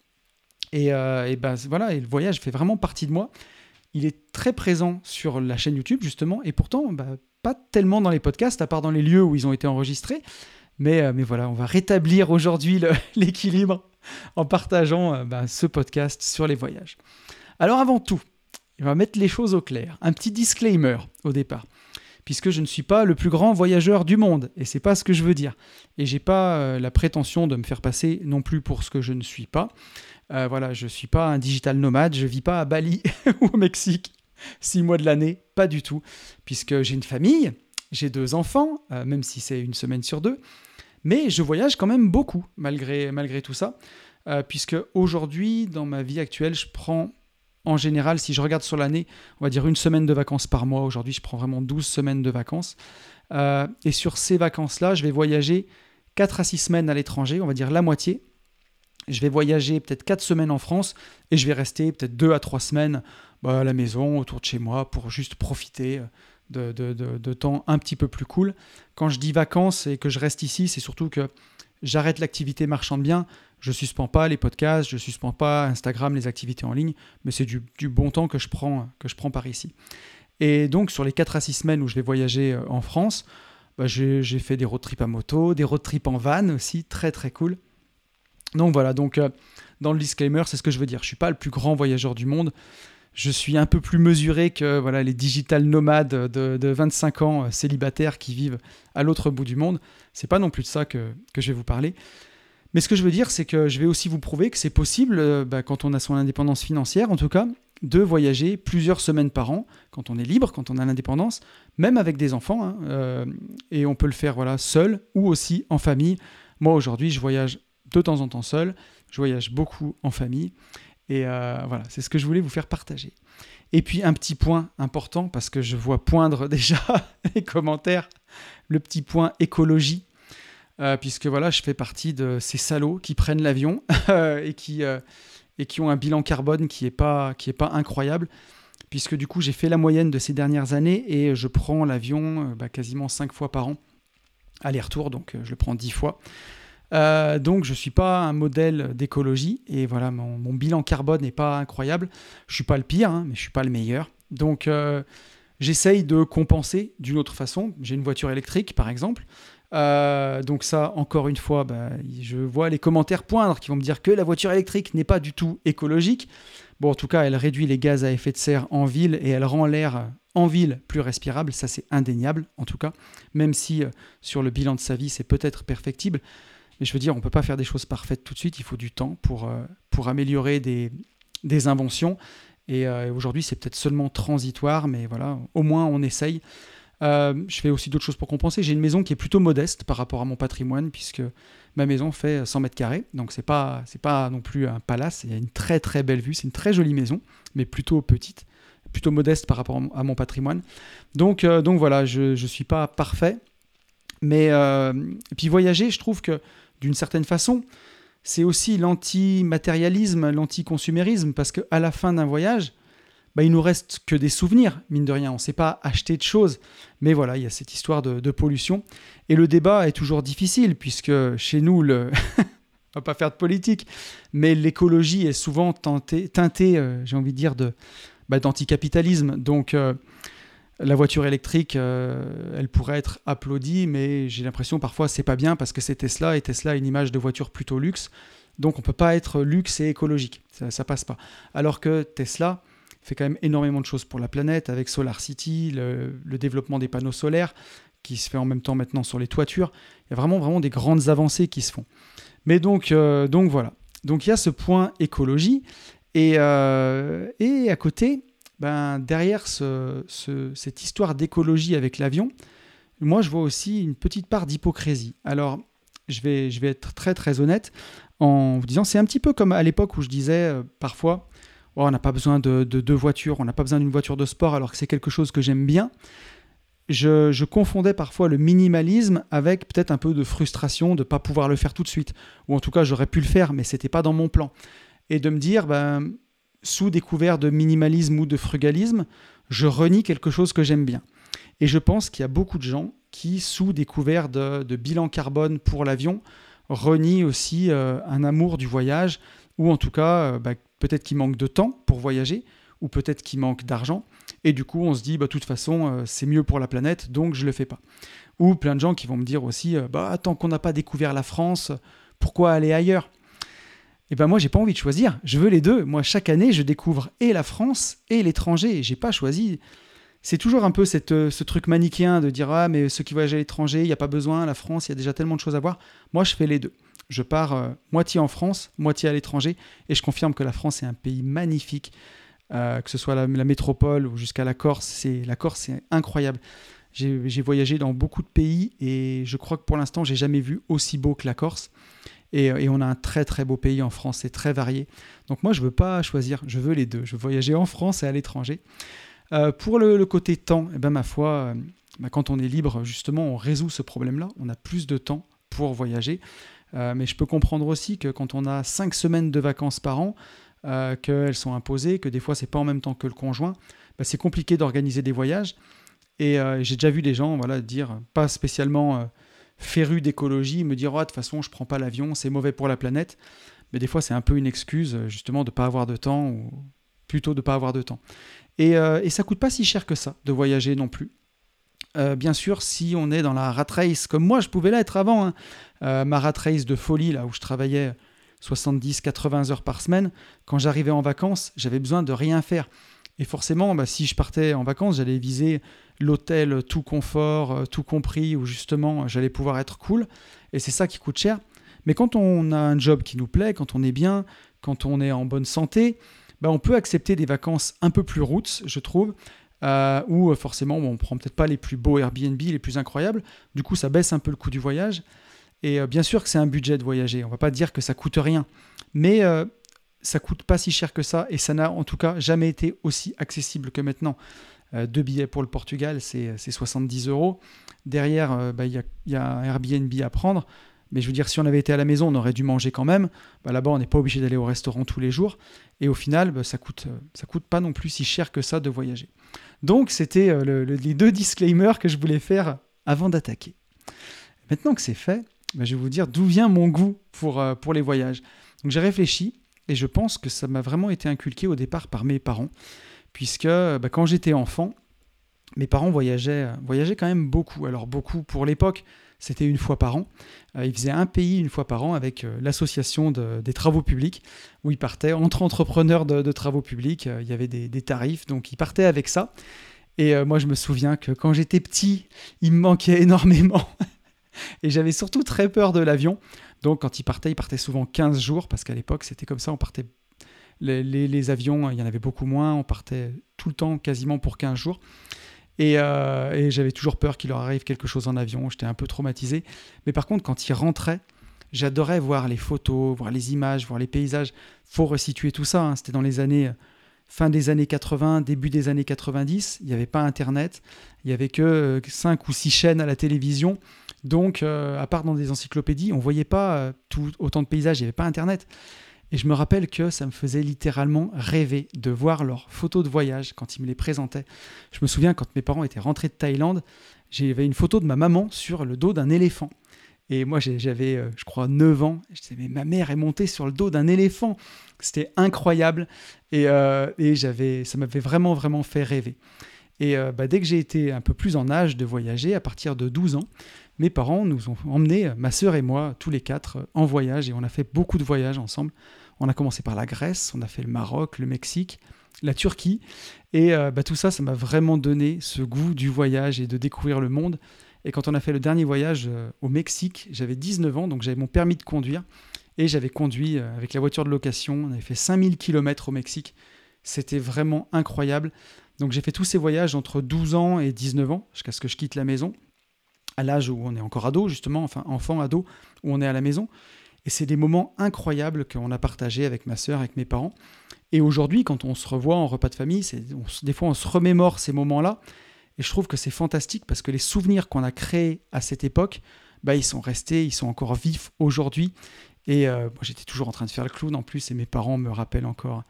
Et, euh, et bah, voilà, et le voyage fait vraiment partie de moi. Il est très présent sur la chaîne YouTube justement. Et pourtant, pas tellement dans les podcasts, à part dans les lieux où ils ont été enregistrés. Mais, euh, mais voilà, on va rétablir aujourd'hui [LAUGHS] l'équilibre en partageant euh, bah, ce podcast sur les voyages. Alors avant tout, on va mettre les choses au clair. Un petit disclaimer au départ, puisque je ne suis pas le plus grand voyageur du monde, et c'est pas ce que je veux dire. Et j'ai pas euh, la prétention de me faire passer non plus pour ce que je ne suis pas. Voilà, je suis pas un digital nomade, je vis pas à Bali [LAUGHS] ou au Mexique six mois de l'année, pas du tout, puisque j'ai une famille, j'ai deux enfants, même si c'est une semaine sur deux, mais je voyage quand même beaucoup malgré, malgré tout ça, puisque aujourd'hui, dans ma vie actuelle, je prends en général, si je regarde sur l'année, on va dire une semaine de vacances par mois. Aujourd'hui, je prends vraiment 12 semaines de vacances. Euh, et sur ces vacances-là, je vais voyager 4 à 6 semaines à l'étranger, on va dire la moitié. Je vais voyager peut-être 4 semaines en France et je vais rester peut-être 2 à 3 semaines bah, à la maison, autour de chez moi, pour juste profiter de, temps un petit peu plus cool. Quand je dis vacances et que je reste ici, c'est surtout que j'arrête l'activité marchande bien je suspends pas les podcasts, je suspends pas Instagram, les activités en ligne, mais c'est du, bon temps que je, prends, que je prends par ici. Et donc, sur les 4 à 6 semaines où je vais voyager euh, en France, bah, j'ai fait des road trips à moto, des road trips en van aussi, très très cool. Donc voilà, donc euh, dans le disclaimer, c'est ce que je veux dire. Je suis pas le plus grand voyageur du monde. Je suis un peu plus mesuré que voilà les digital nomades de, de 25 ans euh, célibataires qui vivent à l'autre bout du monde. C'est pas non plus de ça que, que je vais vous parler. Mais ce que je veux dire, c'est que je vais aussi vous prouver que c'est possible, euh, bah, quand on a son indépendance financière en tout cas, de voyager plusieurs semaines par an, quand on est libre, quand on a l'indépendance, même avec des enfants. Hein, euh, et on peut le faire voilà, seul ou aussi en famille. Moi aujourd'hui, je voyage de temps en temps seul, je voyage beaucoup en famille. Et euh, voilà, c'est ce que je voulais vous faire partager. Et puis un petit point important, parce que je vois poindre [LAUGHS] déjà les commentaires, le petit point écologie. Euh, puisque voilà, je fais partie de ces salauds qui prennent l'avion [LAUGHS] et, qui, euh, et qui ont un bilan carbone qui n'est pas, pas incroyable, puisque du coup j'ai fait la moyenne de ces dernières années et je prends l'avion bah, quasiment 5 fois par an, aller-retour, donc je le prends 10 fois. Donc je ne suis pas un modèle d'écologie et voilà, mon, bilan carbone n'est pas incroyable. Je suis pas le pire, hein, mais je suis pas le meilleur. Donc j'essaye de compenser d'une autre façon. J'ai une voiture électrique par exemple. Euh, donc ça, encore une fois, bah, je vois les commentaires poindre qui vont me dire que la voiture électrique n'est pas du tout écologique. Bon, en tout cas, elle réduit les gaz à effet de serre en ville et elle rend l'air en ville plus respirable. Ça, c'est indéniable, en tout cas. Même si euh, sur le bilan de sa vie, c'est peut-être perfectible. Mais je veux dire, on ne peut pas faire des choses parfaites tout de suite. Il faut du temps pour, euh, pour améliorer des, des inventions. Et aujourd'hui, c'est peut-être seulement transitoire, mais voilà, au moins on essaye. Euh, je fais aussi d'autres choses pour compenser. J'ai une maison qui est plutôt modeste par rapport à mon patrimoine, puisque ma maison fait 100 mètres carrés. Donc, c'est pas, pas non plus un palace. Il y a une très, très belle vue. C'est une très jolie maison, mais plutôt petite, plutôt modeste par rapport à mon patrimoine. Donc, euh, donc voilà, je ne suis pas parfait. Mais euh, et puis, voyager, je trouve que d'une certaine façon, c'est aussi l'anti-matérialisme, l'anti-consumérisme, parce qu'à la fin d'un voyage, bah, il nous reste que des souvenirs, mine de rien. On ne sait pas acheter de choses. Mais voilà, il y a cette histoire de, pollution. Et le débat est toujours difficile, puisque chez nous, le... [LAUGHS] on va pas faire de politique, mais l'écologie est souvent teintée, euh, j'ai envie de dire, de, bah, d'anticapitalisme. Donc, euh, la voiture électrique, euh, elle pourrait être applaudie, mais j'ai l'impression parfois c'est pas bien parce que c'est Tesla et Tesla a une image de voiture plutôt luxe. Donc on peut pas être luxe et écologique, ça, ça passe pas. Alors que Tesla, fait quand même énormément de choses pour la planète avec Solar City, le, développement des panneaux solaires qui se fait en même temps maintenant sur les toitures. Il y a vraiment, vraiment des grandes avancées qui se font. Mais donc, euh, donc voilà. Donc il y a ce point écologie. Et, euh, et à côté, ben, derrière ce, cette histoire d'écologie avec l'avion, moi je vois aussi une petite part d'hypocrisie. Alors je vais, je vais être très très honnête en vous disant, c'est un petit peu comme à l'époque où je disais euh, parfois, Oh, on n'a pas besoin de deux voitures, on n'a pas besoin d'une voiture de sport alors que c'est quelque chose que j'aime bien. Je, confondais parfois le minimalisme avec peut-être un peu de frustration de ne pas pouvoir le faire tout de suite. Ou en tout cas, j'aurais pu le faire, mais c'était pas dans mon plan. Et de me dire, ben, sous découvert de minimalisme ou de frugalisme, je renie quelque chose que j'aime bien. Et je pense qu'il y a beaucoup de gens qui, sous découvert de, bilan carbone pour l'avion, renient aussi euh, un amour du voyage, ou en tout cas, euh, bah, peut-être qu'il manque de temps pour voyager, ou peut-être qu'il manque d'argent, et du coup on se dit, bah, de toute façon, euh, c'est mieux pour la planète, donc je ne le fais pas. Ou plein de gens qui vont me dire aussi, bah, tant qu'on n'a pas découvert la France, pourquoi aller ailleurs? Et ben moi, j'ai pas envie de choisir. Je veux les deux. Moi, chaque année, je découvre et la France et l'étranger. J'ai pas choisi. C'est toujours un peu cette, euh, ce truc manichéen de dire ah mais ceux qui voyagent à l'étranger, il n'y a pas besoin. La France, il y a déjà tellement de choses à voir. Moi, je fais les deux. Je pars euh, moitié en France, moitié à l'étranger, et je confirme que la France est un pays magnifique. Euh, que ce soit la, métropole ou jusqu'à la Corse, c'est la Corse, c'est incroyable. J'ai voyagé dans beaucoup de pays et je crois que pour l'instant, j'ai jamais vu aussi beau que la Corse. Euh, et, on a un très très beau pays en France, c'est très varié. Donc moi, je veux pas choisir, je veux les deux. Je veux voyager en France et à l'étranger. Euh, pour le, côté temps, eh ben, ma foi, euh, bah, quand on est libre, justement, on résout ce problème-là. On a plus de temps pour voyager. mais je peux comprendre aussi que quand on a cinq semaines de vacances par an, qu'elles sont imposées, que des fois c'est pas en même temps que le conjoint, bah, c'est compliqué d'organiser des voyages. Et j'ai déjà vu des gens voilà, dire, pas spécialement féru d'écologie, me dire oh, de toute façon je prends pas l'avion, c'est mauvais pour la planète. Mais des fois c'est un peu une excuse justement de pas avoir de temps ou plutôt de pas avoir de temps. Et, euh, et ça coûte pas si cher que ça de voyager non plus. Euh, bien sûr, si on est dans la rat race, comme moi je pouvais l'être avant, hein. euh, ma rat race de folie, là où je travaillais 70-80 heures par semaine, quand j'arrivais en vacances, j'avais besoin de rien faire. Et forcément, bah, si je partais en vacances, j'allais viser l'hôtel tout confort, euh, tout compris, où justement j'allais pouvoir être cool. Et c'est ça qui coûte cher. Mais quand on a un job qui nous plaît, quand on est bien, quand on est en bonne santé, bah, on peut accepter des vacances un peu plus roots, je trouve, euh, où euh, forcément on prend peut-être pas les plus beaux Airbnb, les plus incroyables. Du coup, ça baisse un peu le coût du voyage. Et bien sûr que c'est un budget de voyager. On va pas dire que ça coûte rien, mais ça coûte pas si cher que ça et ça n'a en tout cas jamais été aussi accessible que maintenant. Euh, deux billets pour le Portugal, c'est 70 euros. Derrière, euh, bah, il y, a un Airbnb à prendre. Mais je veux dire, si on avait été à la maison, on aurait dû manger quand même. Bah, là-bas, on n'est pas obligé d'aller au restaurant tous les jours. Et au final, bah, ça coûte, euh, ça coûte pas non plus si cher que ça de voyager. Donc, c'était les deux disclaimers que je voulais faire avant d'attaquer. Maintenant que c'est fait, je vais vous dire d'où vient mon goût pour, les voyages. J'ai réfléchi et je pense que ça m'a vraiment été inculqué au départ par mes parents puisque bah, quand j'étais enfant, mes parents voyageaient, voyageaient quand même beaucoup. Alors beaucoup pour l'époque, c'était une fois par an. Euh, ils faisaient un pays une fois par an avec euh, l'association des travaux publics, où ils partaient entre entrepreneurs de, travaux publics. Euh, il y avait des, tarifs, donc ils partaient avec ça. Et moi, je me souviens que quand j'étais petit, il me manquait [LAUGHS] énormément. et j'avais surtout très peur de l'avion. Donc quand ils partaient, ils partaient souvent 15 jours, parce qu'à l'époque, c'était comme ça, on partait les, avions, il y en avait beaucoup moins. On partait tout le temps, quasiment pour 15 jours. Euh, et, j'avais toujours peur qu'il leur arrive quelque chose en avion. J'étais un peu traumatisé. Mais par contre, quand ils rentraient, j'adorais voir les photos, voir les images, voir les paysages. faut resituer tout ça. Hein. C'était dans les années fin des années 80, début des années 90. Il n'y avait pas Internet. Il n'y avait que 5 euh, ou 6 chaînes à la télévision. Donc, euh, à part dans des encyclopédies, on ne voyait pas autant de paysages. Il n'y avait pas Internet. Et je me rappelle que ça me faisait littéralement rêver de voir leurs photos de voyage quand ils me les présentaient. Je me souviens quand mes parents étaient rentrés de Thaïlande, j'avais une photo de ma maman sur le dos d'un éléphant. Et moi, j'avais, euh, je crois, 9 ans. Je disais, mais ma mère est montée sur le dos d'un éléphant. C'était incroyable. Et, euh, et j'avais, ça m'avait vraiment, vraiment fait rêver. Et euh, bah, dès que j'ai été un peu plus en âge de voyager, à partir de 12 ans, mes parents nous ont emmenés, ma sœur et moi, tous les quatre, en voyage et on a fait beaucoup de voyages ensemble. On a commencé par la Grèce, on a fait le Maroc, le Mexique, la Turquie et euh, bah, tout ça, ça m'a vraiment donné ce goût du voyage et de découvrir le monde. Et quand on a fait le dernier voyage euh, au Mexique, j'avais 19 ans, donc j'avais mon permis de conduire et j'avais conduit euh, avec la voiture de location. On avait fait 5000 km au Mexique. C'était vraiment incroyable. Donc j'ai fait tous ces voyages entre 12 ans et 19 ans, jusqu'à ce que je quitte la maison à l'âge où on est encore ado, justement, enfin enfant, ado, où on est à la maison. Et c'est des moments incroyables qu'on a partagés avec ma sœur, avec mes parents. Et aujourd'hui, quand on se revoit en repas de famille, des fois on se remémore ces moments-là. Et je trouve que c'est fantastique parce que les souvenirs qu'on a créés à cette époque, bah, ils sont restés, ils sont encore vifs aujourd'hui. Et euh, moi, j'étais toujours en train de faire le clown en plus, et mes parents me rappellent encore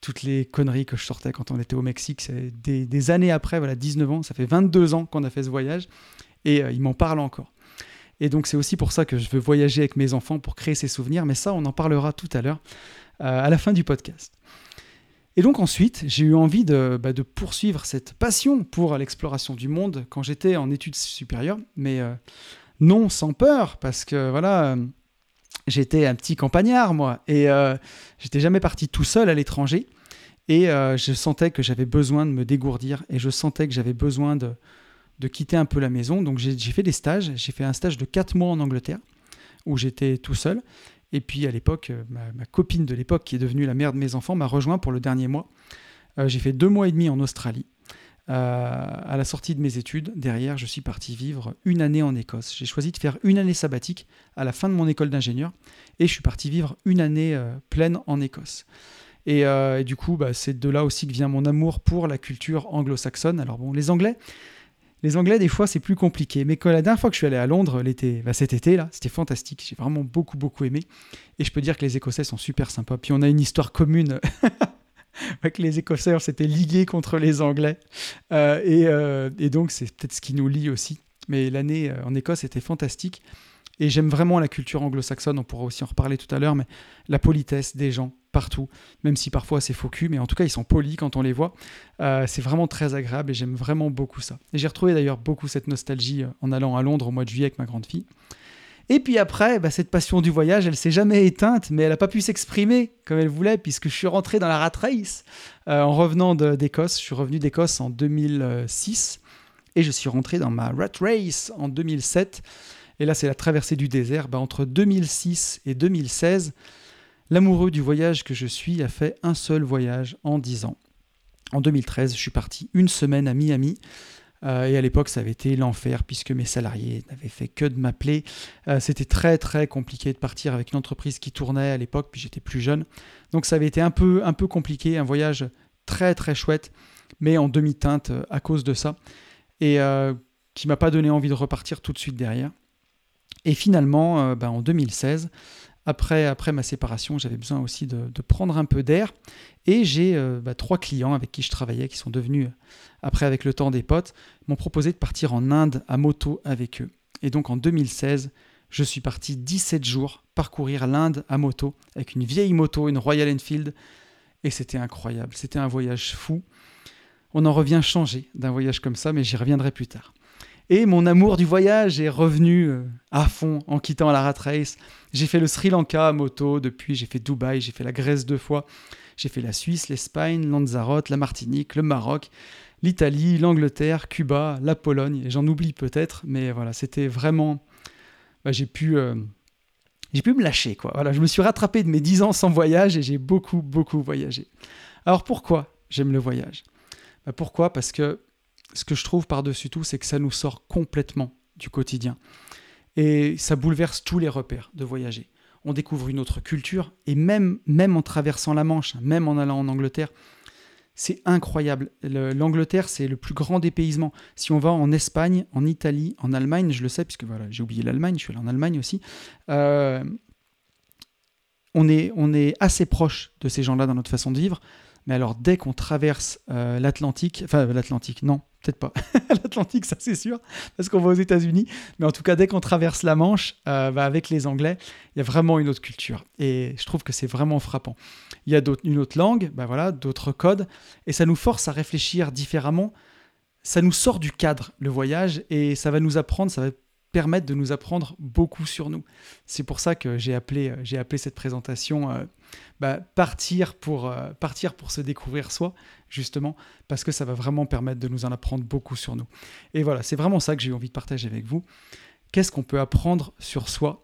toutes les conneries que je sortais quand on était au Mexique. C'est des, des, années après, voilà, 19 ans, ça fait 22 ans qu'on a fait ce voyage et euh, il m'en parle encore. Et donc c'est aussi pour ça que je veux voyager avec mes enfants pour créer ces souvenirs, mais ça on en parlera tout à l'heure euh, à la fin du podcast. Et donc ensuite, j'ai eu envie de, bah, poursuivre cette passion pour l'exploration du monde quand j'étais en études supérieures, mais euh, non sans peur, parce que voilà, j'étais un petit campagnard, moi, et j'étais jamais parti tout seul à l'étranger. Et je sentais que j'avais besoin de me dégourdir et je sentais que j'avais besoin de, de quitter un peu la maison. Donc j'ai fait des stages. J'ai fait un stage de 4 mois en Angleterre où j'étais tout seul. Et puis à l'époque, euh, ma, copine de l'époque, qui est devenue la mère de mes enfants, m'a rejoint pour le dernier mois. j'ai fait deux mois et demi en Australie. à la sortie de mes études, derrière, je suis parti vivre une année en Écosse. J'ai choisi de faire une année sabbatique à la fin de mon école d'ingénieur et je suis parti vivre une année pleine en Écosse. Euh, et, du coup, bah, c'est de là aussi que vient mon amour pour la culture anglo-saxonne. Alors bon, les Anglais, les Anglais, des fois, c'est plus compliqué. Mais quand la dernière fois que je suis allé à Londres, l'été, bah, cet été, là, c'était fantastique. J'ai vraiment beaucoup, beaucoup aimé. Et je peux dire que les Écossais sont super sympas. Puis on a une histoire commune. [LAUGHS] avec les Écossais, on s'était ligués contre les Anglais. Euh, et, euh, et, donc, c'est peut-être ce qui nous lie aussi. Mais l'année en Écosse était fantastique. Et j'aime vraiment la culture anglo-saxonne, on pourra aussi en reparler tout à l'heure, mais la politesse des gens partout, même si parfois c'est faux cul, mais en tout cas ils sont polis quand on les voit. Euh, c'est vraiment très agréable et j'aime vraiment beaucoup ça. Et j'ai retrouvé d'ailleurs beaucoup cette nostalgie euh, en allant à Londres au mois de juillet avec ma grande fille. Et puis après, bah, cette passion du voyage, elle s'est jamais éteinte, mais elle n'a pas pu s'exprimer comme elle voulait, puisque je suis rentré dans la rat race euh, en revenant d'Écosse. Je suis revenu d'Écosse en 2006 et je suis rentré dans ma rat race en 2007. Et là, c'est la traversée du désert. Bah, entre 2006 et 2016, l'amoureux du voyage que je suis a fait un seul voyage en 10 ans. En 2013, je suis parti une semaine à Miami. Euh, et à l'époque, ça avait été l'enfer puisque mes salariés n'avaient fait que de m'appeler. Euh, c'était très très compliqué de partir avec une entreprise qui tournait à l'époque, puis j'étais plus jeune. Donc ça avait été un peu, un peu compliqué, un voyage très très chouette, mais en demi-teinte euh, à cause de ça. Et qui m'a pas donné envie de repartir tout de suite derrière. Et finalement, euh, ben, en 2016, après, ma séparation, j'avais besoin aussi de, prendre un peu d'air. Et j'ai euh, ben, trois clients avec qui je travaillais, qui sont devenus, après avec le temps des potes, m'ont proposé de partir en Inde à moto avec eux. Et donc en 2016, je suis parti 17 jours parcourir l'Inde à moto, avec une vieille moto, une Royal Enfield. Et c'était incroyable, c'était un voyage fou. On en revient changé d'un voyage comme ça, mais j'y reviendrai plus tard. Et mon amour du voyage est revenu euh, à fond en quittant la rat race. J'ai fait le Sri Lanka à moto, depuis j'ai fait Dubaï, j'ai fait la Grèce deux fois, j'ai fait la Suisse, l'Espagne, Lanzarote, la Martinique, le Maroc, l'Italie, l'Angleterre, Cuba, la Pologne, et j'en oublie peut-être, mais voilà, c'était vraiment... Bah, j'ai pu... Euh, j'ai pu me lâcher, quoi. Voilà, je me suis rattrapé de mes dix ans sans voyage et j'ai beaucoup, beaucoup voyagé. Alors pourquoi j'aime le voyage? Bah, Pourquoi? Parce que ce que je trouve par-dessus tout, c'est que ça nous sort complètement du quotidien. Et ça bouleverse tous les repères de voyager. On découvre une autre culture, et même, même en traversant la Manche, même en allant en Angleterre, c'est incroyable. L'Angleterre, c'est le plus grand dépaysement. Si on va en Espagne, en Italie, en Allemagne, je le sais, puisque voilà, j'ai oublié l'Allemagne, je suis allé en Allemagne aussi, euh, on, est, on est assez proche de ces gens-là dans notre façon de vivre. Mais alors, dès qu'on traverse euh, l'Atlantique, enfin l'Atlantique, non, peut-être pas. [LAUGHS] L'Atlantique, ça c'est sûr, parce qu'on va aux États-Unis. Mais en tout cas, dès qu'on traverse la Manche, euh, bah, avec les Anglais, il y a vraiment une autre culture. Et je trouve que c'est vraiment frappant. Il y a une autre langue, bah, voilà, d'autres codes, et ça nous force à réfléchir différemment. Ça nous sort du cadre, le voyage, et ça va nous apprendre, ça va permettre de nous apprendre beaucoup sur nous. C'est pour ça que j'ai appelé, euh, cette présentation euh, bah, partir, pour, euh, partir pour se découvrir soi, justement, parce que ça va vraiment permettre de nous en apprendre beaucoup sur nous. Et voilà, c'est vraiment ça que j'ai envie de partager avec vous. Qu'est-ce qu'on peut apprendre sur soi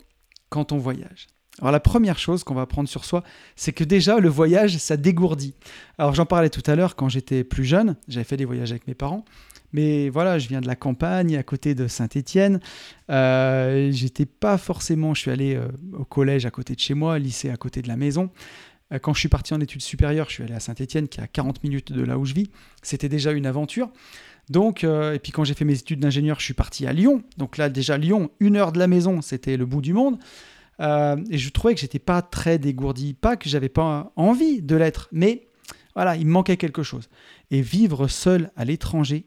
quand on voyage? Alors la première chose qu'on va apprendre sur soi, c'est que déjà le voyage, ça dégourdit. Alors j'en parlais tout à l'heure quand j'étais plus jeune, j'avais fait des voyages avec mes parents, mais voilà, je viens de la campagne, à côté de Saint-Étienne. Euh, J'étais pas forcément, je suis allé euh, au collège à côté de chez moi, lycée à côté de la maison. Euh, quand je suis parti en études supérieures, je suis allé à Saint-Étienne, qui est à 40 minutes de là où je vis. C'était déjà une aventure. Donc, euh, et puis quand j'ai fait mes études d'ingénieur, je suis parti à Lyon. Donc là, déjà Lyon, une heure de la maison, c'était le bout du monde. et je trouvais que j'étais pas très dégourdi, pas que j'avais pas envie de l'être, mais voilà, il me manquait quelque chose. Et vivre seul à l'étranger,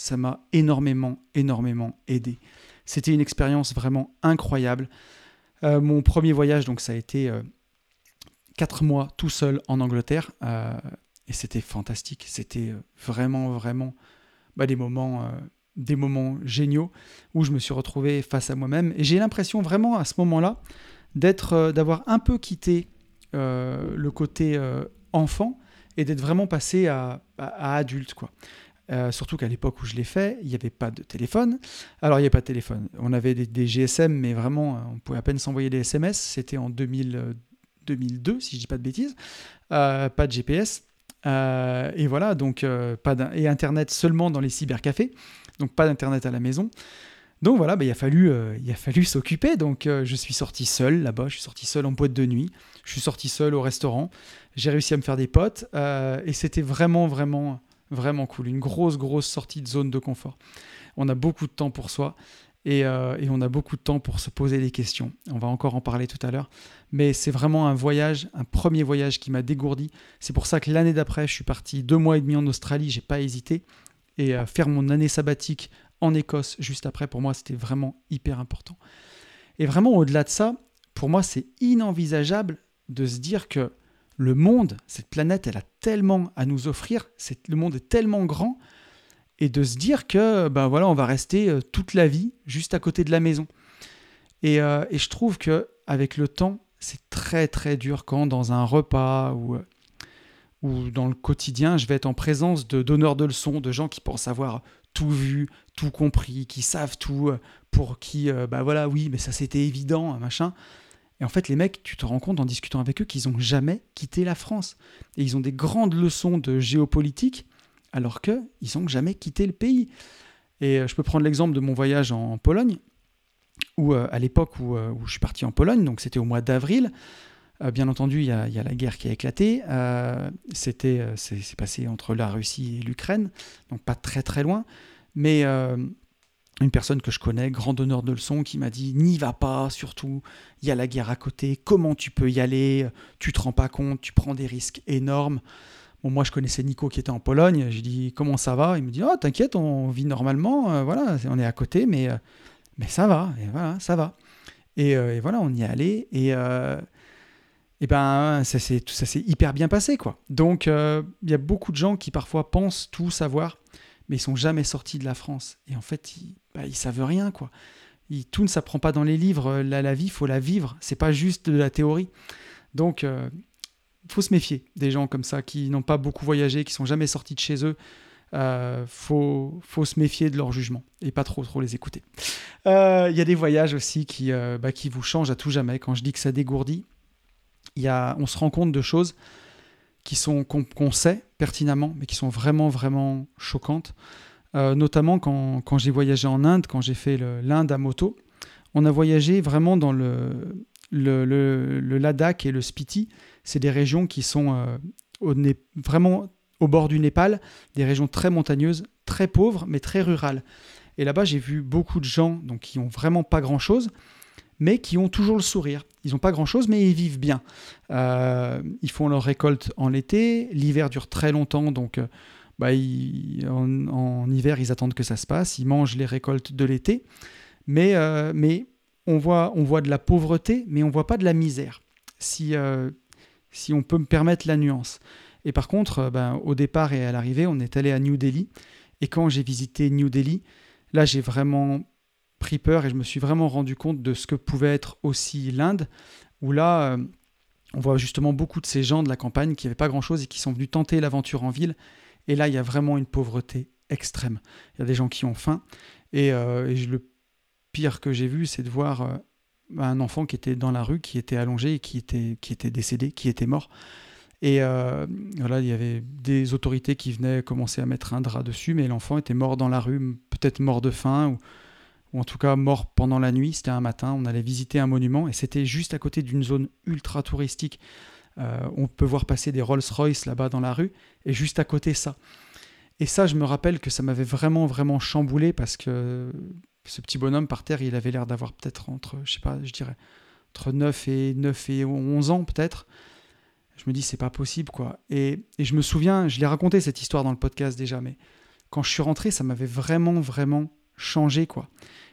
ça m'a énormément, énormément aidé. C'était une expérience vraiment incroyable. Euh, mon premier voyage, donc ça a été euh, quatre mois tout seul en Angleterre, euh, et c'était fantastique. C'était vraiment, vraiment bah, des moments, des moments géniaux où je me suis retrouvé face à moi-même. Et j'ai l'impression vraiment à ce moment-là d'être, d'avoir un peu quitté le côté enfant et d'être vraiment passé à, à, adulte, quoi. Surtout qu'à l'époque où je l'ai fait, il n'y avait pas de téléphone. Alors, il n'y avait pas de téléphone. On avait des, GSM, mais vraiment, on pouvait à peine s'envoyer des SMS. C'était en 2000, 2002, si je dis pas de bêtises. pas de GPS. et voilà, donc pas et Internet seulement dans les cybercafés. Donc pas d'Internet à la maison. Donc voilà, bah, il a fallu, il a fallu [LAUGHS] s'occuper. Donc je suis sorti seul là-bas, je suis sorti seul en boîte de nuit, je suis sorti seul au restaurant. J'ai réussi à me faire des potes et c'était vraiment, vraiment, vraiment cool. Une grosse, grosse sortie de zone de confort. On a beaucoup de temps pour soi et, et on a beaucoup de temps pour se poser des questions. On va encore en parler tout à l'heure. Mais c'est vraiment un voyage, un premier voyage qui m'a dégourdi. C'est pour ça que l'année d'après, je suis parti deux mois et demi en Australie, j'ai pas hésité. Et faire mon année sabbatique en Écosse juste après, pour moi, c'était vraiment hyper important. Et vraiment, au-delà de ça, pour moi, c'est inenvisageable de se dire que le monde, cette planète, elle a tellement à nous offrir, le monde est tellement grand, et de se dire que ben voilà, on va rester euh, toute la vie juste à côté de la maison. Et, euh, et je trouve que avec le temps, c'est très très dur quand dans un repas ou, euh, ou dans le quotidien, je vais être en présence de donneurs de leçons, de gens qui pensent avoir tout vu, tout compris, qui savent tout, pour qui, bah voilà, oui, mais ça c'était évident, machin. Et en fait, les mecs, tu te rends compte en discutant avec eux qu'ils n'ont jamais quitté la France. Et ils ont des grandes leçons de géopolitique, alors qu'ils n'ont jamais quitté le pays. Et je peux prendre l'exemple de mon voyage en Pologne, où à l'époque où, où, je suis parti en Pologne, donc c'était au mois d'avril, euh, bien entendu, il y, a, la guerre qui a éclaté. Euh, c'était, euh, c'est, passé entre la Russie et l'Ukraine, donc pas très très loin. Mais une personne que je connais, grand donneur de leçons, qui m'a dit n'y va pas, surtout, il y a la guerre à côté, comment tu peux y aller, tu te rends pas compte, tu prends des risques énormes. Bon, moi je connaissais Nico qui était en Pologne, j'ai dit comment ça va? Il me dit oh t'inquiète, on vit normalement, voilà, on est à côté, mais, mais ça va, et voilà, ça va. Et, et voilà, on y est allé, et, et ben ça s'est hyper bien passé quoi. Donc euh, il y a beaucoup de gens qui parfois pensent tout savoir, mais ils sont jamais sortis de la France. Et en fait, ils, bah, ils savent rien quoi. tout ne s'apprend pas dans les livres. La, la vie, faut la vivre. C'est pas juste de la théorie. Donc euh, faut se méfier des gens comme ça qui n'ont pas beaucoup voyagé, qui sont jamais sortis de chez eux. Euh, faut, se méfier de leur jugement et pas trop trop les écouter. Euh, il y a des voyages aussi qui, bah, qui vous changent à tout jamais. Quand je dis que ça dégourdit, on se rend compte de choses qui sont qu'on sait pertinemment, mais qui sont vraiment, vraiment choquantes. Euh, notamment quand, j'ai voyagé en Inde, quand j'ai fait l'Inde à moto, on a voyagé vraiment dans le, Ladakh et le Spiti. C'est des régions qui sont euh, vraiment au bord du Népal, des régions très montagneuses, très pauvres, mais très rurales. Et là-bas, j'ai vu beaucoup de gens donc, qui ont vraiment pas grand-chose, mais qui ont toujours le sourire. Ils n'ont pas grand-chose, mais ils vivent bien. Euh, ils font leur récolte en été, l'hiver dure très longtemps, donc euh, bah, en, hiver, ils attendent que ça se passe, ils mangent les récoltes de l'été, mais, euh, mais on, voit, on voit de la pauvreté, mais on voit pas de la misère, si, si on peut me permettre la nuance. Et par contre, ben, au départ et à l'arrivée, on est allé à New Delhi, et quand j'ai visité New Delhi, là j'ai vraiment pris peur et je me suis vraiment rendu compte de ce que pouvait être aussi l'Inde, où là, euh, on voit justement beaucoup de ces gens de la campagne qui n'avaient pas grand-chose et qui sont venus tenter l'aventure en ville. Et là, il y a vraiment une pauvreté extrême. Il y a des gens qui ont faim. Et, euh, le pire que j'ai vu, c'est de voir euh, un enfant qui était dans la rue, qui était allongé et qui était, qui était décédé, qui était mort. Et voilà, il y avait des autorités qui venaient commencer à mettre un drap dessus, mais l'enfant était mort dans la rue, peut-être mort de faim, ou ou en tout cas mort pendant la nuit. C'était un matin, on allait visiter un monument et c'était juste à côté d'une zone ultra touristique. Euh, on peut voir passer des Rolls-Royce là-bas dans la rue et juste à côté ça. Et ça, je me rappelle que ça m'avait vraiment, vraiment chamboulé parce que ce petit bonhomme par terre, il avait l'air d'avoir peut-être entre, je sais pas, je dirais, entre 9 et, 9 et 11 ans peut-être. Je me dis, c'est pas possible, quoi. Et, je me souviens, je l'ai raconté cette histoire dans le podcast déjà, mais quand je suis rentré, ça m'avait vraiment, vraiment changé, quoi.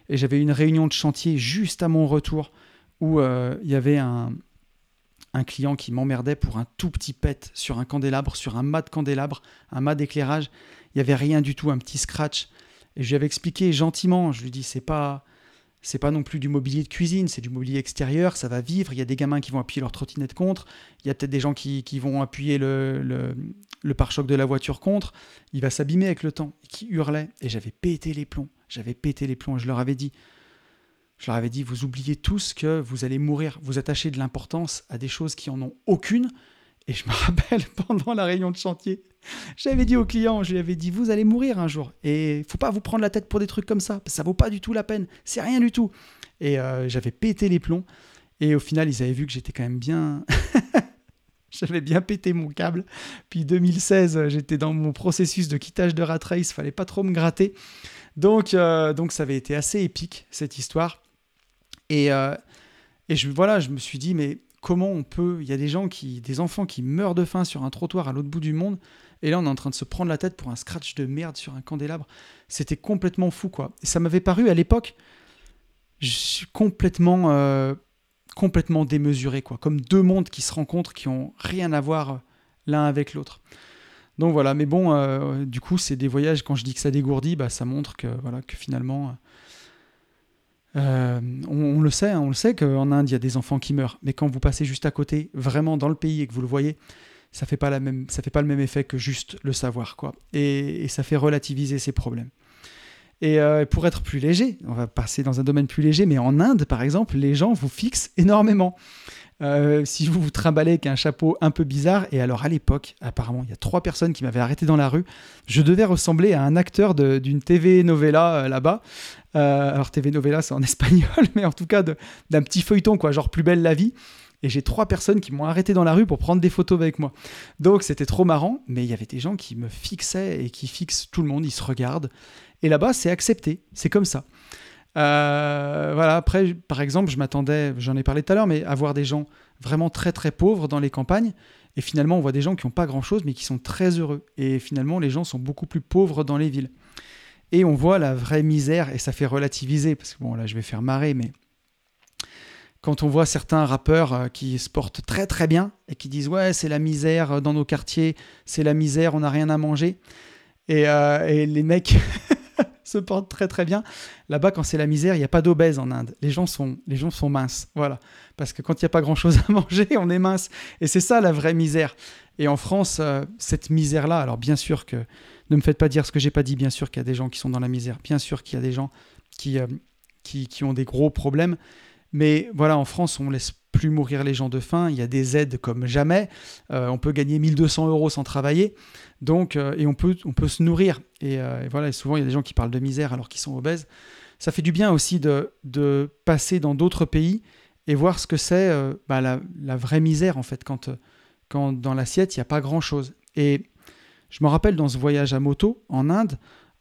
Et j'avais une réunion de chantier juste à mon retour où euh, il y avait un, un client qui m'emmerdait pour un tout petit pet sur un candélabre, sur un mât de candélabre, un mât d'éclairage. Il n'y avait rien du tout, un petit scratch. Et je lui avais expliqué gentiment, je lui dis c'est pas c'est pas non plus du mobilier de cuisine, c'est du mobilier extérieur, ça va vivre. Il y a des gamins qui vont appuyer leur trottinette contre, il y a peut-être des gens qui, vont appuyer le, le, pare-choc de la voiture contre. Il va s'abîmer avec le temps, qui hurlait. Et j'avais pété les plombs, j'avais pété les plombs, je leur avais dit. Je leur avais dit, vous oubliez tous que vous allez mourir, vous attachez de l'importance à des choses qui en ont aucune. Et je me [LAUGHS] rappelle, pendant la réunion de chantier, j'avais dit au client, je lui avais dit, vous allez mourir un jour. Et faut pas vous prendre la tête pour des trucs comme ça. Ça vaut pas du tout la peine. C'est rien du tout. Et euh, j'avais pété les plombs. Et au final, ils avaient vu que j'étais quand même bien. [LAUGHS] j'avais bien pété mon câble. Puis 2016, j'étais dans mon processus de quittage de rat race. Fallait pas trop me gratter. Donc, euh, donc ça avait été assez épique, cette histoire. Et, euh, et je, voilà, je me suis dit, mais comment on peut. Il y a des gens qui. des enfants qui meurent de faim sur un trottoir à l'autre bout du monde. Et là, on est en train de se prendre la tête pour un scratch de merde sur un candélabre. C'était complètement fou, quoi. Et ça m'avait paru à l'époque, complètement, euh, complètement démesuré, quoi. Comme deux mondes qui se rencontrent, qui ont rien à voir euh, l'un avec l'autre. Donc voilà, mais bon, du coup, c'est des voyages. Quand je dis que ça dégourdit, bah, ça montre que voilà, que finalement, on, le sait, hein, on le sait qu'en Inde, il y a des enfants qui meurent. Mais quand vous passez juste à côté, vraiment dans le pays, et que vous le voyez, ça fait pas fait pas le même effet que juste le savoir, quoi. Et, ça fait relativiser ces problèmes. Et euh, pour être plus léger, on va passer dans un domaine plus léger, mais en Inde, par exemple, les gens vous fixent énormément. Euh, si vous vous trimballez avec un chapeau un peu bizarre, et alors à l'époque, apparemment, il y a trois personnes qui m'avaient arrêté dans la rue, je devais ressembler à un acteur d'une TV novella euh, là-bas. Alors TV novella, c'est en [LAUGHS] espagnol, mais en tout cas d'un petit feuilleton, quoi, genre plus belle la vie et j'ai trois personnes qui m'ont arrêté dans la rue pour prendre des photos avec moi. Donc c'était trop marrant, mais il y avait des gens qui me fixaient et qui fixent tout le monde, ils se regardent. Et là-bas, c'est accepté, c'est comme ça. Euh, voilà, après, par exemple, je m'attendais, j'en ai parlé tout à l'heure, mais à voir des gens vraiment très très pauvres dans les campagnes. Et finalement, on voit des gens qui n'ont pas grand-chose, mais qui sont très heureux. Et finalement, les gens sont beaucoup plus pauvres dans les villes. Et on voit la vraie misère, et ça fait relativiser, parce que bon, là, je vais faire marrer, mais quand on voit certains rappeurs euh, qui se portent très très bien et qui disent ouais c'est la misère euh, dans nos quartiers, c'est la misère, on n'a rien à manger. Et, euh, les mecs [LAUGHS] se portent très très bien. Là-bas, quand c'est la misère, il n'y a pas d'obèse en Inde. Les gens sont, les gens sont minces, voilà. Parce que quand il n'y a pas grand-chose [LAUGHS] à manger, on est mince. Et c'est ça la vraie misère. Et en France, cette misère-là, alors bien sûr que, ne me faites pas dire ce que j'ai pas dit, bien sûr qu'il y a des gens qui sont dans la misère, bien sûr qu'il y a des gens qui, qui, qui ont des gros problèmes. Mais voilà, en France, on laisse plus mourir les gens de faim. Il y a des aides comme jamais. Euh, on peut gagner 1200 euros sans travailler. Donc, euh, et on peut, on peut se nourrir. Euh, et, voilà, souvent, il y a des gens qui parlent de misère alors qu'ils sont obèses. Ça fait du bien aussi de, de passer dans d'autres pays et voir ce que c'est bah, la, la, vraie misère, en fait, quand, quand dans l'assiette, il n'y a pas grand-chose. Et je me rappelle dans ce voyage à moto en Inde,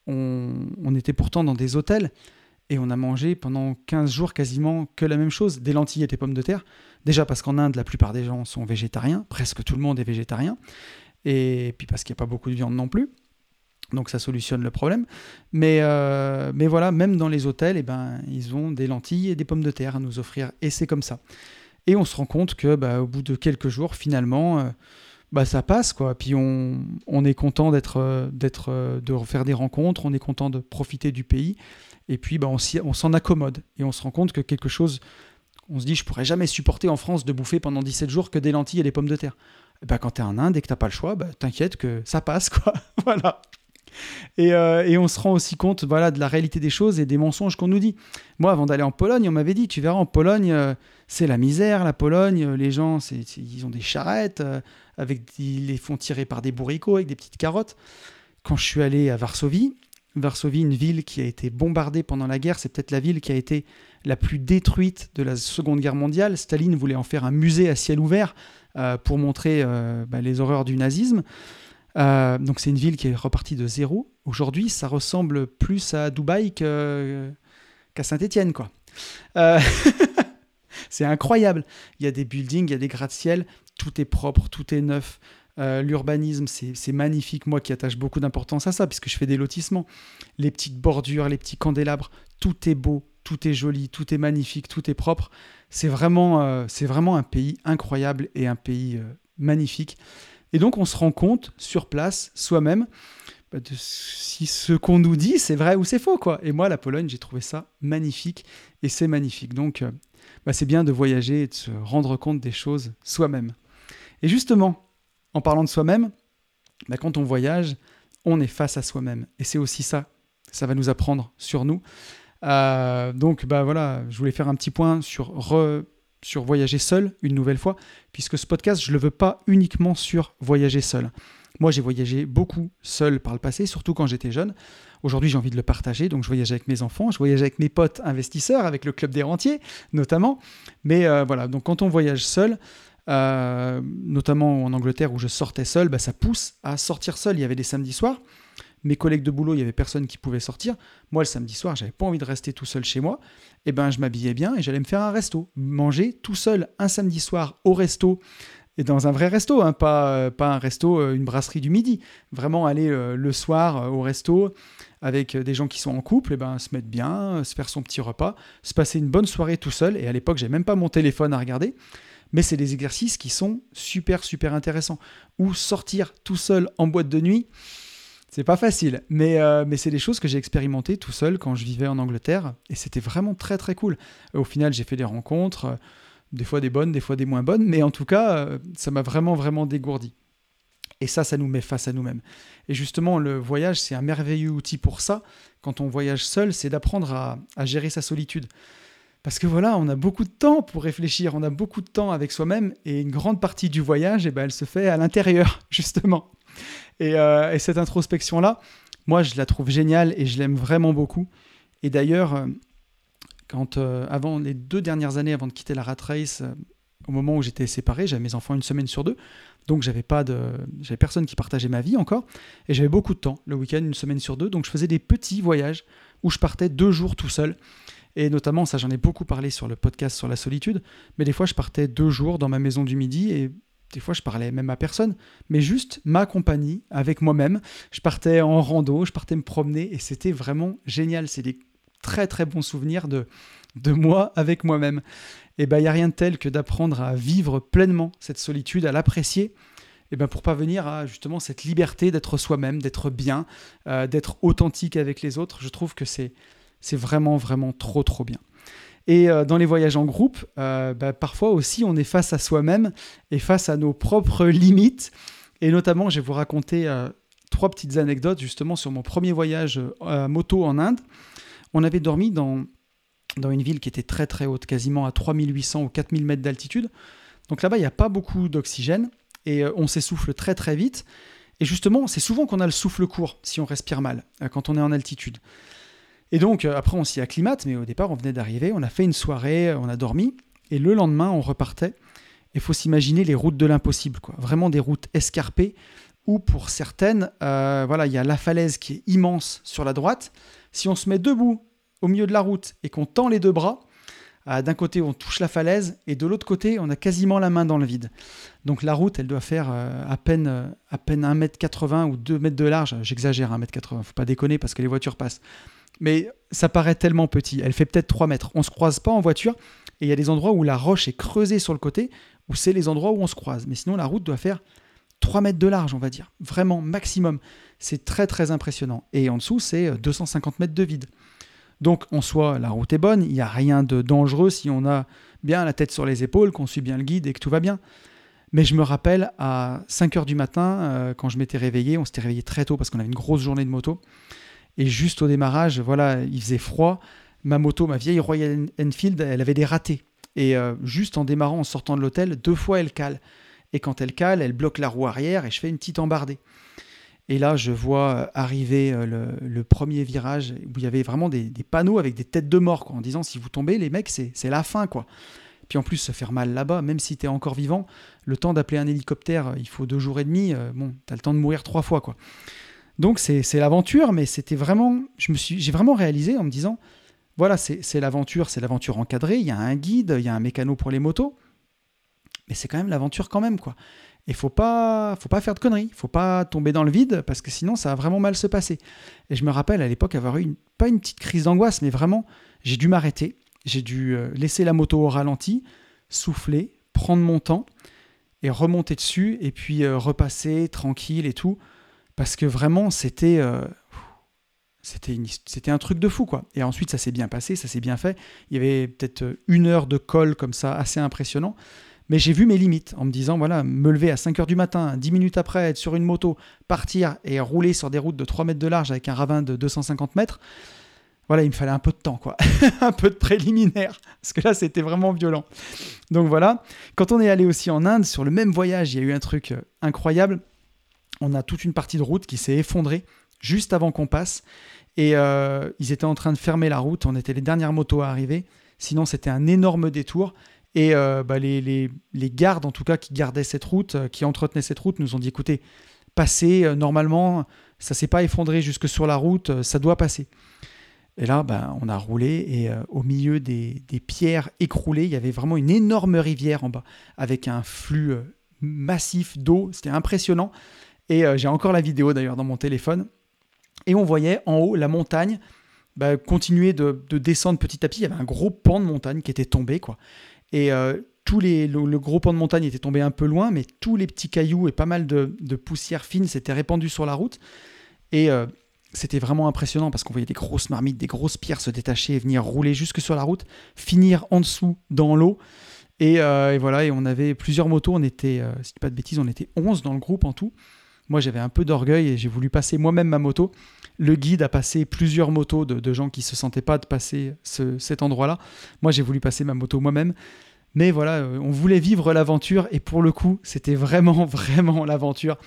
on, était pourtant dans des hôtels et on a mangé pendant 15 jours quasiment que la même chose, des lentilles et des pommes de terre. Déjà parce qu'en Inde, la plupart des gens sont végétariens, presque tout le monde est végétarien, et puis parce qu'il n'y a pas beaucoup de viande non plus. Donc ça solutionne le problème. Mais, euh, voilà, même dans les hôtels, eh ben, ils ont des lentilles et des pommes de terre à nous offrir. Et c'est comme ça. Et on se rend compte que bah, au bout de quelques jours, finalement, euh, bah, ça passe. quoi. Puis on, on est content d'être, euh, d'être, de refaire des rencontres, on est content de profiter du pays. Et puis, bah, on s'en accommode. Et on se rend compte que quelque chose, on se dit, je pourrais jamais supporter en France de bouffer pendant 17 jours que des lentilles et des pommes de terre. Bah, quand tu es en Inde et que tu pas le choix, bah, t'inquiète que ça passe, quoi. [LAUGHS] voilà. Et, euh, et, on se rend aussi compte voilà, de la réalité des choses et des mensonges qu'on nous dit. Moi, avant d'aller en Pologne, on m'avait dit, tu verras, en Pologne, euh, c'est la misère, la Pologne, euh, les gens, ils ont des charrettes, avec, ils les font tirer par des bourricots avec des petites carottes. Quand je suis allé à Varsovie, Varsovie, une ville qui a été bombardée pendant la guerre, c'est peut-être la ville qui a été la plus détruite de la Seconde Guerre mondiale. Staline voulait en faire un musée à ciel ouvert euh, pour montrer euh, bah, les horreurs du nazisme. Euh, donc c'est une ville qui est repartie de zéro. Aujourd'hui, ça ressemble plus à Dubaï qu'à Saint-Étienne, quoi. [LAUGHS] c'est incroyable. Il y a des buildings, il y a des gratte-ciel, tout est propre, tout est neuf. Euh, l'urbanisme, c'est magnifique. Moi qui attache beaucoup d'importance à ça, puisque je fais des lotissements. Les petites bordures, les petits candélabres, tout est beau, tout est joli, tout est magnifique, tout est propre. C'est vraiment, euh, vraiment un pays incroyable et un pays euh, magnifique. Et donc on se rend compte sur place, soi-même, de si ce qu'on nous dit, c'est vrai ou c'est faux, quoi. Et moi, la Pologne, j'ai trouvé ça magnifique, et c'est magnifique. Donc, bah, c'est bien de voyager et de se rendre compte des choses soi-même. Et justement, en parlant de soi-même, bah, quand on voyage, on est face à soi-même. Et c'est aussi ça, ça va nous apprendre sur nous. Euh, donc, bah voilà, je voulais faire un petit point sur, sur voyager seul une nouvelle fois, puisque ce podcast, je ne le veux pas uniquement sur voyager seul. Moi, j'ai voyagé beaucoup seul par le passé, surtout quand j'étais jeune. Aujourd'hui, j'ai envie de le partager, donc je voyage avec mes enfants, je voyage avec mes potes investisseurs, avec le club des rentiers notamment. Mais euh, voilà, donc quand on voyage seul, euh, notamment en Angleterre où je sortais seul, bah, ça pousse à sortir seul. Il y avait des samedis soirs. Mes collègues de boulot, il y avait personne qui pouvait sortir. Moi, le samedi soir, j'avais pas envie de rester tout seul chez moi. Et eh ben, je m'habillais bien et j'allais me faire un resto, manger tout seul un samedi soir au resto et dans un vrai resto, hein, pas, euh, pas un resto, une brasserie du midi. Vraiment aller le soir au resto avec des gens qui sont en couple, et eh ben, se mettre bien, se faire son petit repas, se passer une bonne soirée tout seul. Et à l'époque, j'ai même pas mon téléphone à regarder. Mais c'est des exercices qui sont super, super intéressants. Ou sortir tout seul en boîte de nuit, c'est pas facile. Mais, mais c'est des choses que j'ai expérimentées tout seul quand je vivais en Angleterre. Et c'était vraiment très, très cool. Au final, j'ai fait des rencontres des fois des bonnes, des fois des moins bonnes, mais en tout cas, euh, ça m'a vraiment, vraiment dégourdi. Et ça, ça nous met face à nous-mêmes. Et justement, le voyage, c'est un merveilleux outil pour ça. Quand on voyage seul, c'est d'apprendre à, gérer sa solitude. Parce que voilà, on a beaucoup de temps pour réfléchir, on a beaucoup de temps avec soi-même, et une grande partie du voyage, eh ben, elle se fait à l'intérieur, [LAUGHS] justement. Et, euh, et cette introspection-là, moi, je la trouve géniale et je l'aime vraiment beaucoup. Et d'ailleurs, euh, quand, euh, avant les deux dernières années, avant de quitter la rat race, au moment où j'étais séparé, j'avais mes enfants une semaine sur deux, donc j'avais pas de, j'avais personne qui partageait ma vie encore, et j'avais beaucoup de temps, le week-end, une semaine sur deux, donc je faisais des petits voyages où je partais deux jours tout seul. Et notamment, ça j'en ai beaucoup parlé sur le podcast sur la solitude, mais des fois je partais deux jours dans ma maison du midi et des fois je parlais même à personne, mais juste ma compagnie avec moi-même. Je partais en rando, je partais me promener et c'était vraiment génial. C'est très très bons souvenirs de, de moi avec moi-même. Et ben il n'y a rien de tel que d'apprendre à vivre pleinement cette solitude, à l'apprécier. Et ben pour parvenir à justement cette liberté d'être soi-même, d'être bien, euh, d'être authentique avec les autres, je trouve que c'est vraiment vraiment trop trop bien. Et euh, dans les voyages en groupe, euh, ben, parfois aussi on est face à soi-même et face à nos propres limites. Et notamment, je vais vous raconter trois petites anecdotes justement sur mon premier voyage moto en Inde. On avait dormi dans, dans une ville qui était très très haute, quasiment à 3800 ou 4000 mètres d'altitude. Donc là-bas, il n'y a pas beaucoup d'oxygène et euh, on s'essouffle très très vite. Et justement, c'est souvent qu'on a le souffle court si on respire mal euh, quand on est en altitude. Et donc, euh, après, on s'y acclimate, mais au départ, on venait d'arriver, on a fait une soirée, on a dormi, et le lendemain, on repartait. Il faut s'imaginer les routes de l'impossible, quoi. Vraiment des routes escarpées, où pour certaines, voilà, il y a la falaise qui est immense sur la droite. Si on se met debout au milieu de la route et qu'on tend les deux bras, euh, d'un côté on touche la falaise et de l'autre côté on a quasiment la main dans le vide. Donc la route elle doit faire euh, à peine euh, à peine 1m80 ou 2 mètres de large, j'exagère 1m80, faut pas déconner parce que les voitures passent. Mais ça paraît tellement petit, elle fait peut-être 3 mètres. On se croise pas en voiture et il y a des endroits où la roche est creusée sur le côté où c'est les endroits où on se croise. Mais sinon la route doit faire 3 mètres de large, on va dire. Vraiment maximum. C'est très très impressionnant. Et en dessous, c'est 250 mètres de vide. Donc en soi, la route est bonne, il n'y a rien de dangereux si on a bien la tête sur les épaules, qu'on suit bien le guide et que tout va bien. Mais je me rappelle à 5 heures du matin, euh, quand je m'étais réveillé, on s'était réveillé très tôt parce qu'on avait une grosse journée de moto. Et juste au démarrage, voilà, il faisait froid. Ma moto, ma vieille Royal Enfield, elle avait des ratés. Et euh, juste en démarrant, en sortant de l'hôtel, deux fois elle cale. Et quand elle cale, elle bloque la roue arrière et je fais une petite embardée. Et là, je vois euh, arriver euh, le, premier virage où il y avait vraiment des, panneaux avec des têtes de mort, quoi, en disant si vous tombez, les mecs, c'est la fin. quoi. Puis en plus, se faire mal là-bas, même si tu es encore vivant, le temps d'appeler un hélicoptère, il faut deux jours et demi. Euh, bon, tu as le temps de mourir trois fois. quoi. Donc c'est l'aventure, mais c'était vraiment. J'ai vraiment réalisé en me disant voilà, c'est l'aventure, c'est l'aventure encadrée. Il y a un guide, il y a un mécano pour les motos. Mais c'est quand même l'aventure quand même, quoi. Et faut pas, faut pas faire de conneries, faut pas tomber dans le vide parce que sinon ça va vraiment mal se passer. Et je me rappelle à l'époque avoir eu pas une petite crise d'angoisse, mais vraiment j'ai dû m'arrêter, j'ai dû euh, laisser la moto au ralenti, souffler, prendre mon temps et remonter dessus et puis euh, repasser tranquille et tout. parce que vraiment, c'était. euh, c'était, un truc de fou, quoi. Et ensuite, ça s'est bien passé, ça s'est bien fait. Il y avait peut-être une heure de col comme ça, assez impressionnant. Mais j'ai vu mes limites en me disant, voilà, me lever à 5 heures du matin, 10 minutes après, être sur une moto, partir et rouler sur des routes de 3 mètres de large avec un ravin de 250 mètres. Voilà, il me fallait un peu de temps, quoi. [LAUGHS] un peu de préliminaire. Parce que là, c'était vraiment violent. Donc voilà. Quand on est allé aussi en Inde, sur le même voyage, il y a eu un truc euh, incroyable. On a toute une partie de route qui s'est effondrée juste avant qu'on passe. Et euh, ils étaient en train de fermer la route. On était les dernières motos à arriver. Sinon, c'était un énorme détour. Et euh, bah, les, gardes, en tout cas, qui gardaient cette route, euh, qui entretenaient cette route, nous ont dit écoutez, passez, euh, normalement, ça s'est pas effondré jusque sur la route, ça doit passer. Et là, bah, on a roulé et au milieu des, pierres écroulées, il y avait vraiment une énorme rivière en bas, avec un flux massif d'eau. C'était impressionnant. Et j'ai encore la vidéo d'ailleurs dans mon téléphone. Et on voyait en haut la montagne bah, continuer de, de descendre petit à petit. Il y avait un gros pan de montagne qui était tombé. quoi. Et euh, tous les, le, gros pan de montagne était tombé un peu loin, mais tous les petits cailloux et pas mal de, de poussière fine s'étaient répandus sur la route. Et euh, c'était vraiment impressionnant parce qu'on voyait des grosses marmites, des grosses pierres se détacher et venir rouler jusque sur la route, finir en dessous dans l'eau. Et, euh, et voilà, et on avait plusieurs motos. On était, si je dis pas de bêtises, on était 11 dans le groupe en tout. Moi, j'avais un peu d'orgueil et j'ai voulu passer moi-même ma moto. Le guide a passé plusieurs motos de, gens qui se sentaient pas de passer ce- cet endroit-là. Moi, j'ai voulu passer ma moto moi-même. Mais voilà, euh, on voulait vivre l'aventure et pour le coup, c'était vraiment, [LAUGHS] vraiment l'aventure.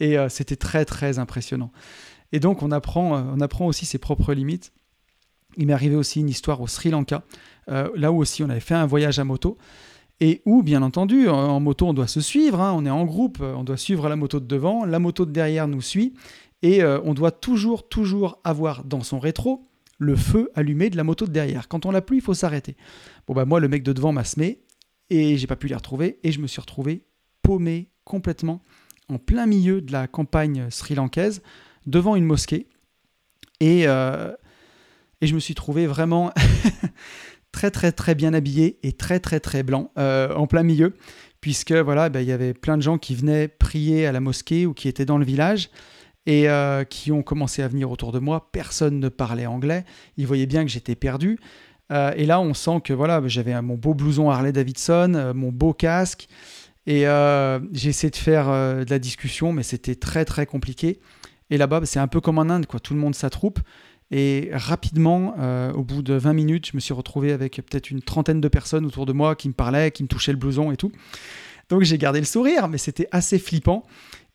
Et euh, c'était très, très impressionnant. Et donc, on apprend, euh, on apprend aussi ses propres limites. Il m'est arrivé aussi une histoire au Sri Lanka, là où aussi on avait fait un voyage à moto. Et où, bien entendu, en, moto, on doit se suivre, hein, on est en groupe, on doit suivre la moto de devant, la moto de derrière nous suit, et euh, on doit toujours, toujours avoir dans son rétro le feu allumé de la moto de derrière. Quand on l'a plus, il faut s'arrêter. Bon, bah moi, le mec de devant m'a semé, et j'ai pas pu les retrouver, et je me suis retrouvé paumé complètement en plein milieu de la campagne sri-lankaise, devant une mosquée, et, euh, et je me suis trouvé vraiment [LAUGHS] très très très bien habillé et très très très blanc euh, en plein milieu puisque voilà ben, il y avait plein de gens qui venaient prier à la mosquée ou qui étaient dans le village et euh, qui ont commencé à venir autour de moi. Personne ne parlait anglais. Ils voyaient bien que j'étais perdu. Euh, et là on sent que voilà j'avais mon beau blouson Harley Davidson mon beau casque et euh, j'ai essayé de faire de la discussion mais c'était très très compliqué. Et là-bas c'est un peu comme en Inde quoi. Tout le monde s'attroupe et rapidement, euh, au bout de 20 minutes, je me suis retrouvé avec peut-être une trentaine de personnes autour de moi qui me parlaient, qui me touchaient le blouson et tout. Donc j'ai gardé le sourire, mais c'était assez flippant.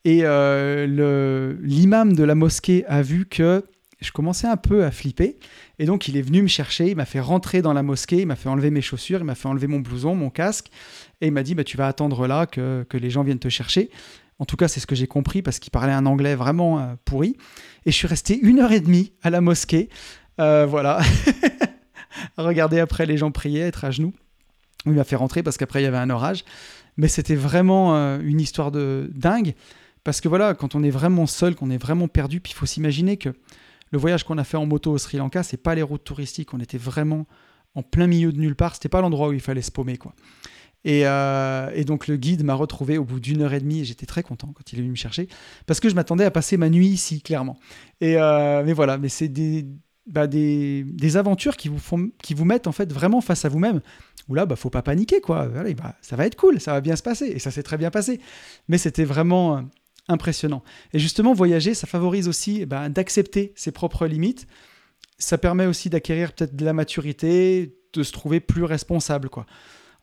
Et euh, l'imam de la mosquée a vu que je commençais un peu à flipper. Et donc il est venu me chercher, il m'a fait rentrer dans la mosquée, il m'a fait enlever mes chaussures, il m'a fait enlever mon blouson, mon casque. Et il m'a dit, bah, tu vas attendre là que les gens viennent te chercher. En tout cas, c'est ce que j'ai compris parce qu'il parlait un anglais vraiment euh, pourri. Et je suis resté une heure et demie à la mosquée. Euh, voilà. à [LAUGHS] regarder après les gens prier, être à genoux. Il m'a fait rentrer parce qu'après il y avait un orage. Mais c'était vraiment euh, une histoire de dingue. Parce que voilà, quand on est vraiment seul, qu'on est vraiment perdu, puis il faut s'imaginer que le voyage qu'on a fait en moto au Sri Lanka, c'est pas les routes touristiques. On était vraiment en plein milieu de nulle part. C'était pas l'endroit où il fallait se paumer, quoi. Et, euh, et donc le guide m'a retrouvé au bout d'une heure et demie et j'étais très content quand il est venu me chercher parce que je m'attendais à passer ma nuit ici, clairement. Et euh, mais voilà, mais c'est des, bah, des, aventures qui vous, font, qui vous mettent en fait vraiment face à vous-même. Où là, bah, faut pas paniquer, quoi. Bah, ça va être cool, ça va bien se passer. Et ça s'est très bien passé. Mais c'était vraiment euh, impressionnant. Et justement, voyager, ça favorise aussi ben, d'accepter ses propres limites. Ça permet aussi d'acquérir peut-être de la maturité, de se trouver plus responsable, quoi.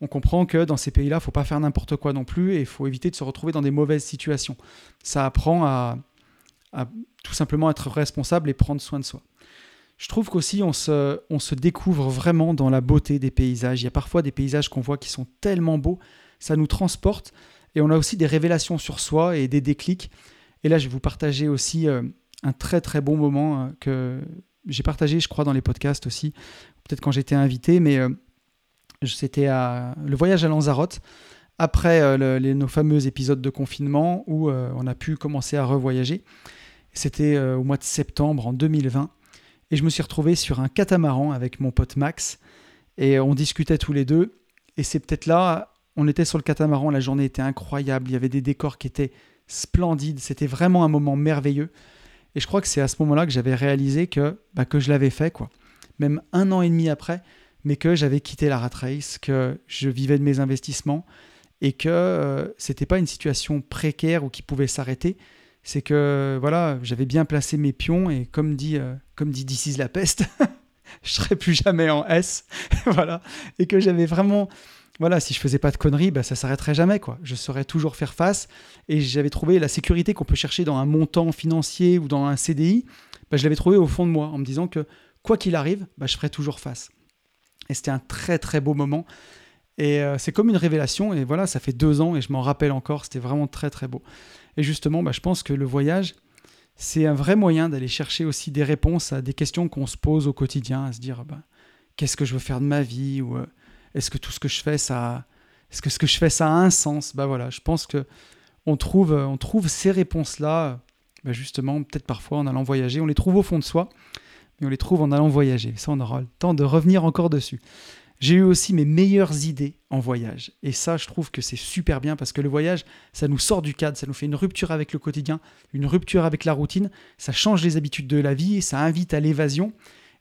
On comprend que dans ces pays-là, il faut pas faire n'importe quoi non plus et il faut éviter de se retrouver dans des mauvaises situations. Ça apprend à, tout simplement être responsable et prendre soin de soi. Je trouve qu'aussi on se, on se découvre vraiment dans la beauté des paysages. Il y a parfois des paysages qu'on voit qui sont tellement beaux, ça nous transporte et on a aussi des révélations sur soi et des déclics. Et là, je vais vous partager aussi euh, un très très bon moment euh, que j'ai partagé, je crois, dans les podcasts aussi, peut-être quand j'étais invité, mais euh, c'était le voyage à Lanzarote après euh, le- nos fameux épisodes de confinement où euh, on a pu commencer à revoyager. C'était euh, au mois de septembre en 2020 et je me suis retrouvé sur un catamaran avec mon pote Max et on discutait tous les deux et c'est peut-être là on était sur le catamaran, la journée était incroyable, il y avait des décors qui étaient splendide. C'était vraiment un moment merveilleux. Et je crois que c'est à ce moment-là que j'avais réalisé que, bah, que je l'avais fait, quoi. Même un an et demi après, mais que j'avais quitté la rat race, que je vivais de mes investissements et que euh, c'était pas une situation précaire ou qui pouvait s'arrêter. C'est que voilà, j'avais bien placé mes pions et comme dit, euh, comme dit la peste, [LAUGHS] je serai plus jamais en S, [LAUGHS] voilà, et que j'avais vraiment voilà, si je faisais pas de conneries, bah, ça s'arrêterait jamais. quoi. Je saurais toujours faire face. Et j'avais trouvé la sécurité qu'on peut chercher dans un montant financier ou dans un CDI. Bah, je l'avais trouvé au fond de moi en me disant que quoi qu'il arrive, bah, je ferais toujours face. Et c'était un très très beau moment. Et euh, c'est comme une révélation. Et voilà, ça fait deux ans et je m'en rappelle encore. C'était vraiment très très beau. Et justement, je pense que le voyage, c'est un vrai moyen d'aller chercher aussi des réponses à des questions qu'on se pose au quotidien, à se dire qu'est-ce que je veux faire de ma vie ou euh, est-ce que tout ce que je fais, ça, est-ce que ce que je fais, ça a un sens? Bah voilà, je pense que on trouve, on trouve ces réponses-là, bah justement, peut-être parfois en allant voyager. On les trouve au fond de soi, on les trouve en allant voyager. Ça, on aura le temps de revenir encore dessus. J'ai eu aussi mes meilleures idées en voyage. Et ça, je trouve que c'est super bien parce que le voyage, ça nous sort du cadre, ça nous fait une rupture avec le quotidien, une rupture avec la routine, ça change les habitudes de la vie, ça invite à l'évasion.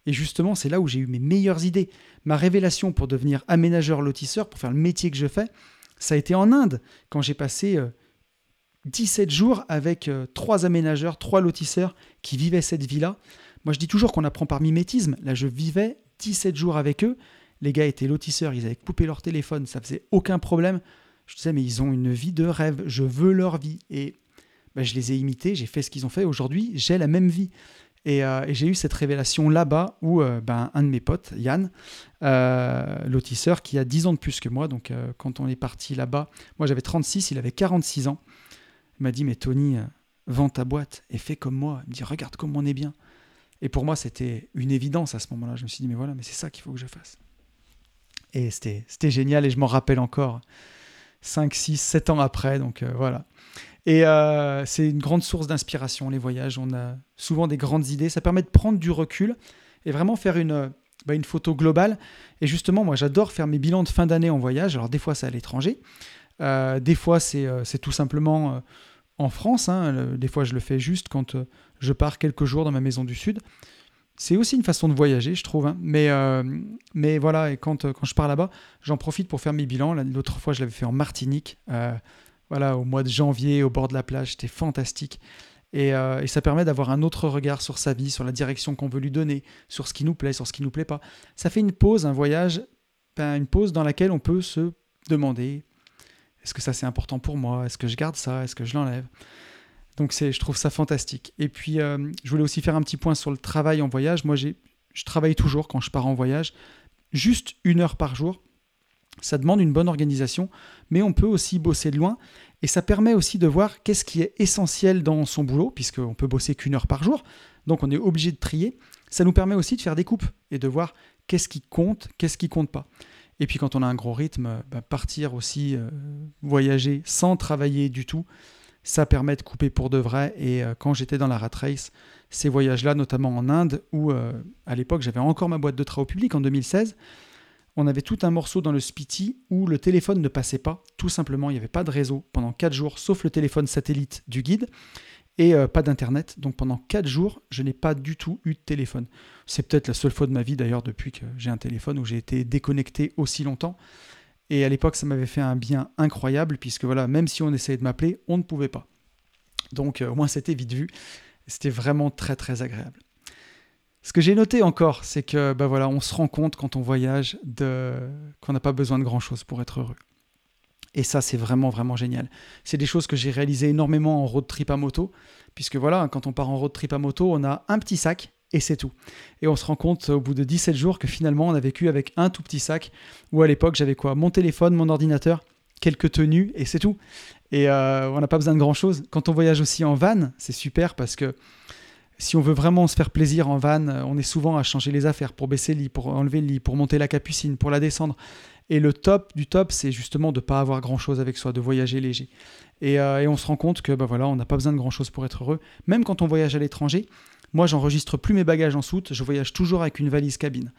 Et justement, c'est là où j'ai eu mes meilleures idées. Ma révélation pour devenir aménageur lotisseur, pour faire le métier que je fais, ça a été en Inde, quand j'ai passé 17 euh, jours avec euh, trois aménageurs, trois lotisseurs qui vivaient cette vie-là. Moi, je dis toujours qu'on apprend par mimétisme. Là, je vivais 17 jours avec eux. Les gars étaient lotisseurs, ils avaient coupé leur téléphone, ça faisait aucun problème. Je disais, mais ils ont une vie de rêve, je veux leur vie. Et ben, je les ai imités, j'ai fait ce qu'ils ont fait. Aujourd'hui, j'ai la même vie. Euh, et, j'ai eu cette révélation là-bas où euh, ben, un de mes potes, Yann, euh, lotisseur, qui a 10 ans de plus que moi, donc quand on est parti là-bas, moi j'avais 36, il avait 46 ans, il m'a dit Mais Tony, vends ta boîte et fais comme moi. Il me dit Regarde comme on est bien. Et pour moi, c'était une évidence à ce moment-là. Je me suis dit Mais voilà, mais c'est ça qu'il faut que je fasse. Et c'était génial et je m'en rappelle encore 5, 6, 7 ans après. Donc voilà. Et euh, c'est une grande source d'inspiration, les voyages. On a souvent des grandes idées. Ça permet de prendre du recul et vraiment faire une, bah, une photo globale. Et justement, moi, j'adore faire mes bilans de fin d'année en voyage. Alors, des fois, c'est à l'étranger. Euh, des fois, c'est euh, tout simplement en France. Hein. des fois, je le fais juste quand je pars quelques jours dans ma maison du Sud. C'est aussi une façon de voyager, je trouve. Hein. Mais, mais voilà, et quand, quand je pars là-bas, j'en profite pour faire mes bilans. L'autre fois, je l'avais fait en Martinique voilà, au mois de janvier, au bord de la plage, c'était fantastique. Euh, et, ça permet d'avoir un autre regard sur sa vie, sur la direction qu'on veut lui donner, sur ce qui nous plaît, sur ce qui nous plaît pas. Ça fait une pause, un voyage, ben, une pause dans laquelle on peut se demander est-ce que ça c'est important pour moi? Est-ce que je garde ça? Est-ce que je l'enlève? Donc c'est, je trouve ça fantastique. Et puis euh, je voulais aussi faire un petit point sur le travail en voyage. Moi, j'ai, je travaille toujours quand je pars en voyage, juste une heure par jour. Ça demande une bonne organisation, mais on peut aussi bosser de loin. Et ça permet aussi de voir qu'est-ce qui est essentiel dans son boulot, puisqu'on peut bosser qu'une heure par jour. Donc on est obligé de trier. Ça nous permet aussi de faire des coupes et de voir qu'est-ce qui compte, qu'est-ce qui compte pas. Et puis quand on a un gros rythme, bah, partir aussi, euh, voyager sans travailler du tout, ça permet de couper pour de vrai. Et euh, quand j'étais dans la rat race, ces voyages-là, notamment en Inde, où euh, à l'époque j'avais encore ma boîte de travaux publics en 2016, on avait tout un morceau dans le Spiti où le téléphone ne passait pas. Tout simplement, il n'y avait pas de réseau pendant 4 jours, sauf le téléphone satellite du guide, et euh, pas d'Internet. Donc pendant 4 jours, je n'ai pas du tout eu de téléphone. C'est peut-être la seule fois de ma vie d'ailleurs depuis que j'ai un téléphone où j'ai été déconnecté aussi longtemps. Et à l'époque, ça m'avait fait un bien incroyable, puisque voilà, même si on essayait de m'appeler, on ne pouvait pas. Donc euh, au moins c'était vite vu. C'était vraiment très très agréable. Ce que j'ai noté encore, c'est que bah voilà, on se rend compte quand on voyage de... qu'on n'a pas besoin de grand-chose pour être heureux. Et ça, c'est vraiment, vraiment génial. C'est des choses que j'ai réalisées énormément en road trip à moto, puisque voilà, quand on part en road trip à moto, on a un petit sac et c'est tout. Et on se rend compte au bout de 17 jours que finalement, on a vécu avec un tout petit sac, où à l'époque, j'avais quoi? Mon téléphone, mon ordinateur, quelques tenues et c'est tout. Et euh, on n'a pas besoin de grand-chose. Quand on voyage aussi en van, c'est super parce que si on veut vraiment se faire plaisir en van, euh, on est souvent à changer les affaires pour baisser le lit, pour enlever le lit, pour monter la capucine, pour la descendre. Et le top du top, c'est justement de ne pas avoir grand-chose avec soi, de voyager léger. Euh, et, on se rend compte que bah voilà, on n'a pas besoin de grand-chose pour être heureux. Même quand on voyage à l'étranger, moi j'enregistre plus mes bagages en soute, je voyage toujours avec une valise cabine.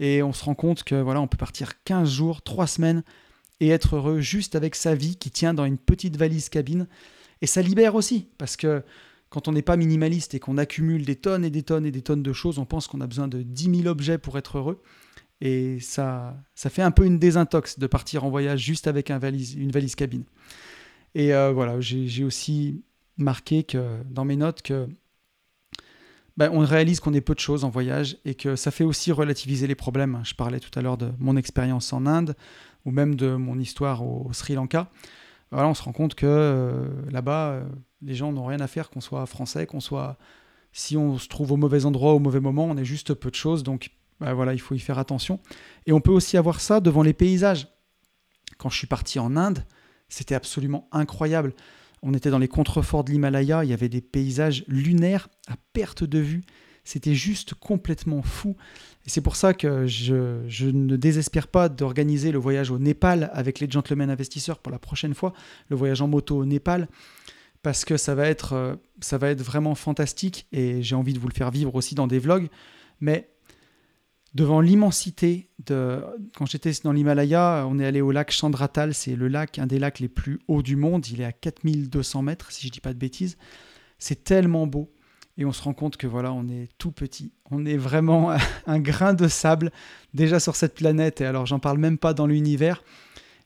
Et on se rend compte que voilà, on peut partir 15 jours, 3 semaines et être heureux juste avec sa vie qui tient dans une petite valise cabine Et ça libère aussi, parce que quand on n'est pas minimaliste et qu'on accumule des tonnes et des tonnes et des tonnes de choses, on pense qu'on a besoin de 10 000 objets pour être heureux. Et ça, ça fait un peu une désintox de partir en voyage juste avec valise, une valise cabine. Et euh, voilà, j'ai aussi marqué que, dans mes notes que ben, on réalise qu'on est peu de choses en voyage et que ça fait aussi relativiser les problèmes. Je parlais tout à l'heure de mon expérience en Inde ou même de mon histoire au, Sri Lanka. Voilà, on se rend compte que euh, là-bas, euh, les gens n'ont rien à faire, qu'on soit français, qu'on soit. Si on se trouve au mauvais endroit au mauvais moment, on est juste peu de choses. Donc ben, voilà, il faut y faire attention. Et on peut aussi avoir ça devant les paysages. Quand je suis parti en Inde, c'était absolument incroyable. On était dans les contreforts de l'Himalaya, il y avait des paysages lunaires à perte de vue. C'était juste complètement fou. Et c'est pour ça que je, ne désespère pas d'organiser le voyage au Népal avec les gentlemen investisseurs pour la prochaine fois, le voyage en moto au Népal, parce que ça va être, euh, ça va être vraiment fantastique et j'ai envie de vous le faire vivre aussi dans des vlogs. Mais devant l'immensité de. Quand j'étais dans l'Himalaya, on est allé au lac Chandratal, c'est le lac, un des lacs les plus hauts du monde. Il est à 4200 mètres, si je ne dis pas de bêtises. C'est tellement beau. Et on se rend compte que voilà, on est tout petit. On est vraiment [LAUGHS] un grain de sable déjà sur cette planète. Et alors, j'en parle même pas dans l'univers.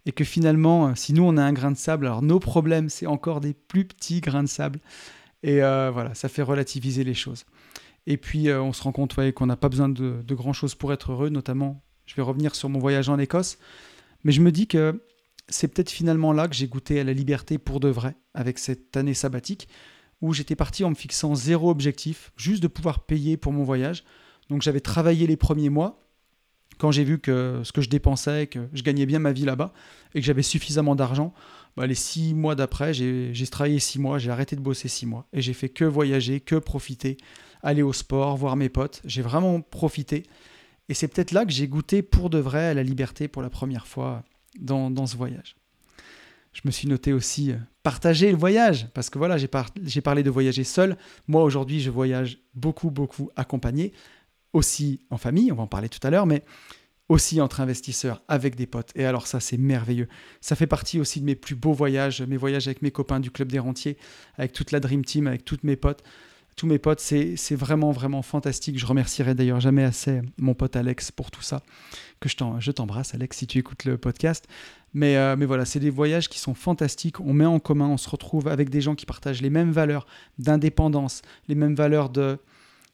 Et que finalement, si nous on a un grain de sable, alors nos problèmes, c'est encore des plus petits grains de sable. Et euh, voilà, ça fait relativiser les choses. Et puis, euh, on se rend compte qu'on n'a pas besoin de, grand-chose pour être heureux, notamment, je vais revenir sur mon voyage en Écosse, mais je me dis que c'est peut-être finalement là que j'ai goûté à la liberté pour de vrai, avec cette année sabbatique, où j'étais parti en me fixant zéro objectif, juste de pouvoir payer pour mon voyage. Donc j'avais travaillé les premiers mois, quand j'ai vu que ce que je dépensais, que je gagnais bien ma vie là-bas, et que j'avais suffisamment d'argent, bah, les six mois d'après, j'ai travaillé six mois, j'ai arrêté de bosser six mois, et j'ai fait que voyager, que profiter, aller au sport, voir mes potes. J'ai vraiment profité. Et c'est peut-être là que j'ai goûté pour de vrai à la liberté pour la première fois dans, ce voyage. Je me suis noté aussi euh, partager le voyage, parce que voilà, j'ai parlé de voyager seul. Moi, aujourd'hui, je voyage beaucoup, beaucoup accompagné, aussi en famille, on va en parler tout à l'heure, mais aussi entre investisseurs, avec des potes. Et alors ça, c'est merveilleux. Ça fait partie aussi de mes plus beaux voyages, mes voyages avec mes copains du Club des Rentiers, avec toute la Dream Team, avec toutes mes potes tous mes potes. C'est vraiment, vraiment fantastique. Je remercierai d'ailleurs jamais assez mon pote Alex pour tout ça. Que je t'embrasse, Alex, si tu écoutes le podcast. Mais, euh, mais voilà, c'est des voyages qui sont fantastiques. On met en commun, on se retrouve avec des gens qui partagent les mêmes valeurs d'indépendance, les mêmes valeurs de,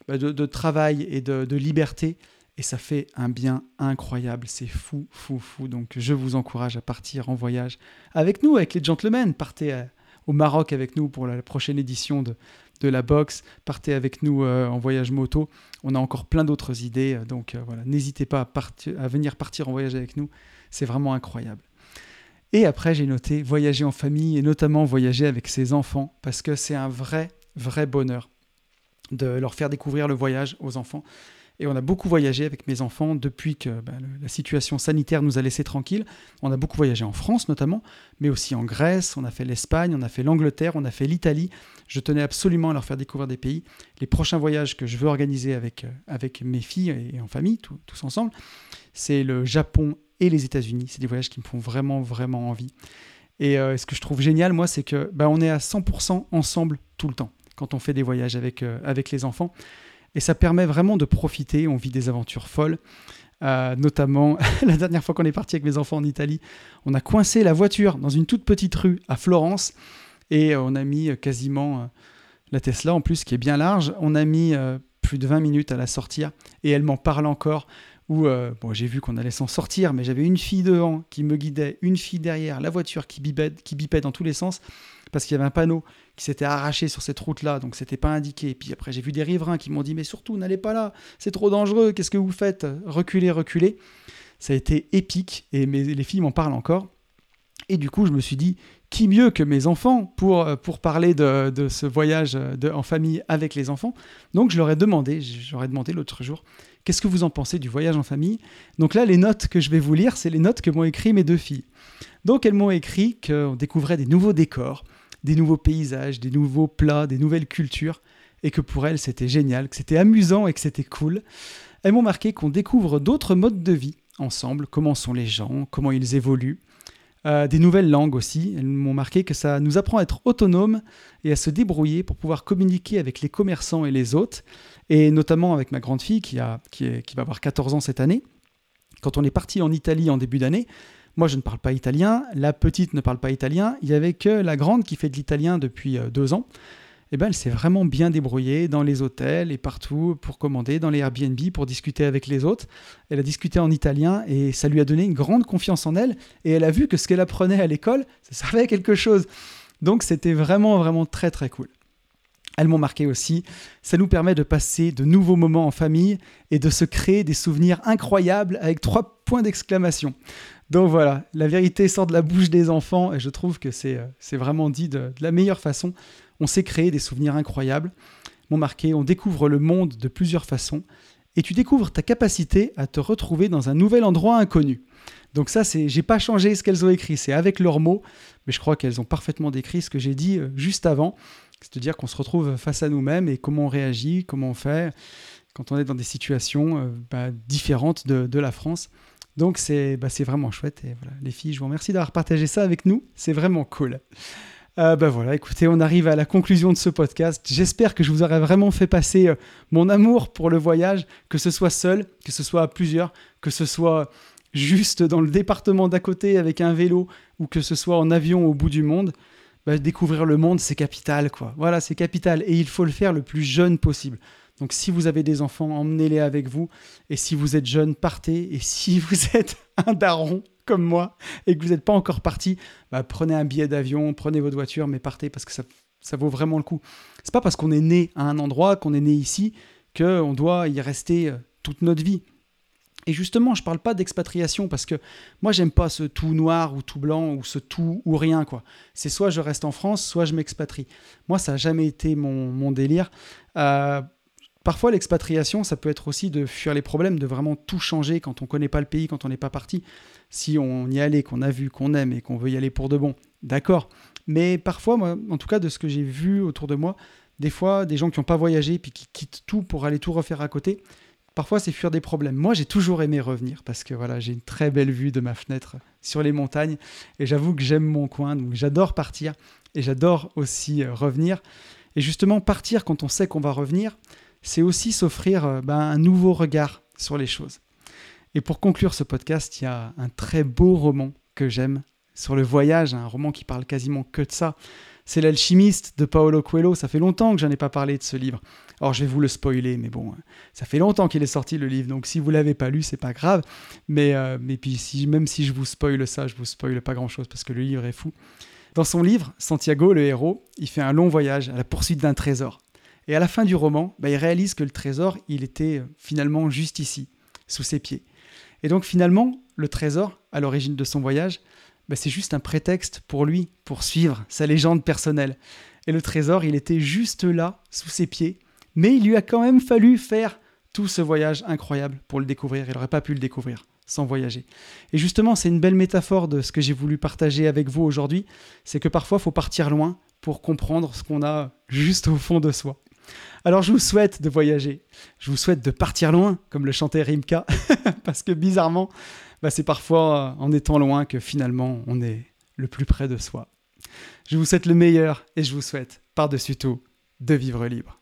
bah, de, travail et de, de liberté. Et ça fait un bien incroyable. C'est fou, fou, fou. Donc je vous encourage à partir en voyage avec nous, avec les gentlemen. Partez euh, au Maroc avec nous pour la prochaine édition de, la boxe, partez avec nous euh, en voyage moto. On a encore plein d'autres idées, euh, donc voilà, n'hésitez pas à, venir partir en voyage avec nous, c'est vraiment incroyable. Et après, j'ai noté voyager en famille et notamment voyager avec ses enfants, parce que c'est un vrai, vrai bonheur de leur faire découvrir le voyage aux enfants. Et on a beaucoup voyagé avec mes enfants depuis que ben, la situation sanitaire nous a laissés tranquilles. On a beaucoup voyagé en France notamment, mais aussi en Grèce, on a fait l'Espagne, on a fait l'Angleterre, on a fait l'Italie. Je tenais absolument à leur faire découvrir des pays. Les prochains voyages que je veux organiser avec, euh, avec mes filles et en famille, tous ensemble, c'est le Japon et les États-Unis. C'est des voyages qui me font vraiment, vraiment envie. Et euh, ce que je trouve génial, moi, c'est que ben, on est à 100% ensemble tout le temps quand on fait des voyages avec, euh, avec les enfants. Et ça permet vraiment de profiter. On vit des aventures folles. Euh, notamment, [LAUGHS] la dernière fois qu'on est parti avec mes enfants en Italie, on a coincé la voiture dans une toute petite rue à Florence et on a mis quasiment euh, la Tesla en plus qui est bien large. On a mis euh, plus de 20 minutes à la sortir et elle m'en parle encore. Où bon, j'ai vu qu'on allait s'en sortir, mais j'avais une fille devant qui me guidait, une fille derrière, la voiture qui bipait, qui dans tous les sens parce qu'il y avait un panneau qui s'était arraché sur cette route-là, donc c'était pas indiqué. Et puis après, j'ai vu des riverains qui m'ont dit Mais surtout, n'allez pas là, c'est trop dangereux, qu'est-ce que vous faites? Reculez, reculez. Ça a été épique, et les filles m'en parlent encore. Et du coup, je me suis dit Qui mieux que mes enfants pour, pour parler de, ce voyage de, en famille avec les enfants? Donc, je leur ai demandé, j'aurais demandé l'autre jour Qu'est-ce que vous en pensez du voyage en famille? Donc là, les notes que je vais vous lire, c'est les notes que m'ont écrit mes deux filles. Donc elles m'ont écrit qu'on découvrait des nouveaux décors, des nouveaux paysages, des nouveaux plats, des nouvelles cultures, et que pour elles c'était génial, que c'était amusant et que c'était cool. Elles m'ont marqué qu'on découvre d'autres modes de vie ensemble, comment sont les gens, comment ils évoluent, Euh, des nouvelles langues aussi. Elles m'ont marqué que ça nous apprend à être autonome et à se débrouiller pour pouvoir communiquer avec les commerçants et les hôtes, et notamment avec ma grande fille qui, a, qui, qui va avoir 14 ans cette année. Quand on est parti en Italie en début d'année, moi je ne parle pas italien, la petite ne parle pas italien, il n'y avait que la grande qui fait de l'italien depuis euh, deux ans. Eh ben, elle s'est vraiment bien débrouillée dans les hôtels et partout pour commander, dans les Airbnb, pour discuter avec les autres. Elle a discuté en italien et ça lui a donné une grande confiance en elle. Et elle a vu que ce qu'elle apprenait à l'école, ça servait à quelque chose. Donc c'était vraiment, vraiment très, très cool. Elles m'ont marqué aussi. Ça nous permet de passer de nouveaux moments en famille et de se créer des souvenirs incroyables avec trois points d'exclamation. Donc voilà, la vérité sort de la bouche des enfants et je trouve que c'est euh, vraiment dit de, de, la meilleure façon. On s'est créé des souvenirs incroyables. M'ont marqué, on découvre le monde de plusieurs façons et tu découvres ta capacité à te retrouver dans un nouvel endroit inconnu. Donc ça, c'est, j'ai pas changé ce qu'elles ont écrit, c'est avec leurs mots, mais je crois qu'elles ont parfaitement décrit ce que j'ai dit euh, juste avant, c'est-à-dire qu'on se retrouve face à nous-mêmes et comment on réagit, comment on fait quand on est dans des situations euh, bah, différentes de, la France. Donc c'est, bah, vraiment chouette et voilà, les filles, je vous remercie d'avoir partagé ça avec nous, c'est vraiment cool. Euh, bah voilà, écoutez, on arrive à la conclusion de ce podcast. J'espère que je vous aurai vraiment fait passer euh, mon amour pour le voyage, que ce soit seul, que ce soit à plusieurs, que ce soit juste dans le département d'à côté avec un vélo ou que ce soit en avion au bout du monde. Bah, découvrir le monde, c'est capital, quoi. Voilà, c'est capital et il faut le faire le plus jeune possible. Donc si vous avez des enfants, emmenez-les avec vous. Et si vous êtes jeune, partez. Et si [LAUGHS] vous êtes un daron, comme moi et que vous n'êtes pas encore parti, bah, prenez un billet d'avion, prenez votre voiture, mais partez parce que ça, vaut vraiment le coup. C'est pas parce qu'on est né à un endroit, qu'on est né ici, qu'on doit y rester euh, toute notre vie. Et justement, je parle pas d'expatriation parce que moi, j'aime pas ce tout noir ou tout blanc ou ce tout ou rien. quoi. C'est soit je reste en France, soit je m'expatrie. Moi, ça n'a jamais été mon, mon délire. Euh, Parfois, l'expatriation, ça peut être aussi de fuir les problèmes, de vraiment tout changer quand on ne connaît pas le pays, quand on n'est pas parti. Si on y allait, qu'on a vu, qu'on aime et qu'on veut y aller pour de bon, d'accord. Mais parfois, moi, en tout cas, de ce que j'ai vu autour de moi, des fois, des gens qui n'ont pas voyagé puis qui quittent tout pour aller tout refaire à côté, parfois, c'est fuir des problèmes. Moi, j'ai toujours aimé revenir parce que voilà, j'ai une très belle vue de ma fenêtre sur les montagnes et j'avoue que j'aime mon coin, donc j'adore partir et j'adore aussi euh, revenir. Et justement, partir quand on sait qu'on va revenir, c'est aussi s'offrir euh, ben, un nouveau regard sur les choses. Et pour conclure ce podcast, il y a un très beau roman que j'aime sur le voyage, un roman qui parle quasiment que de ça. C'est L'Alchimiste de Paolo Coelho. Ça fait longtemps que je n'en ai pas parlé de ce livre. Alors je vais vous le spoiler, mais bon, ça fait longtemps qu'il est sorti le livre, donc si vous l'avez pas lu, c'est pas grave. Mais, euh, mais puis si, même si je vous spoile ça, je vous spoile pas grand chose parce que le livre est fou. Dans son livre, Santiago, le héros, il fait un long voyage à la poursuite d'un trésor. Et à la fin du roman, bah, il réalise que le trésor, il était euh, finalement juste ici, sous ses pieds. Et donc finalement, le trésor, à l'origine de son voyage, bah, c'est juste un prétexte pour lui, pour suivre sa légende personnelle. Et le trésor, il était juste là, sous ses pieds, mais il lui a quand même fallu faire tout ce voyage incroyable pour le découvrir. Il n'aurait pas pu le découvrir sans voyager. Et justement, c'est une belle métaphore de ce que j'ai voulu partager avec vous aujourd'hui, c'est que parfois, il faut partir loin pour comprendre ce qu'on a juste au fond de soi. Alors je vous souhaite de voyager, je vous souhaite de partir loin, comme le chantait Rimka, [LAUGHS] parce que bizarrement, bah, c'est parfois en étant loin que finalement on est le plus près de soi. Je vous souhaite le meilleur et je vous souhaite, par-dessus tout, de vivre libre.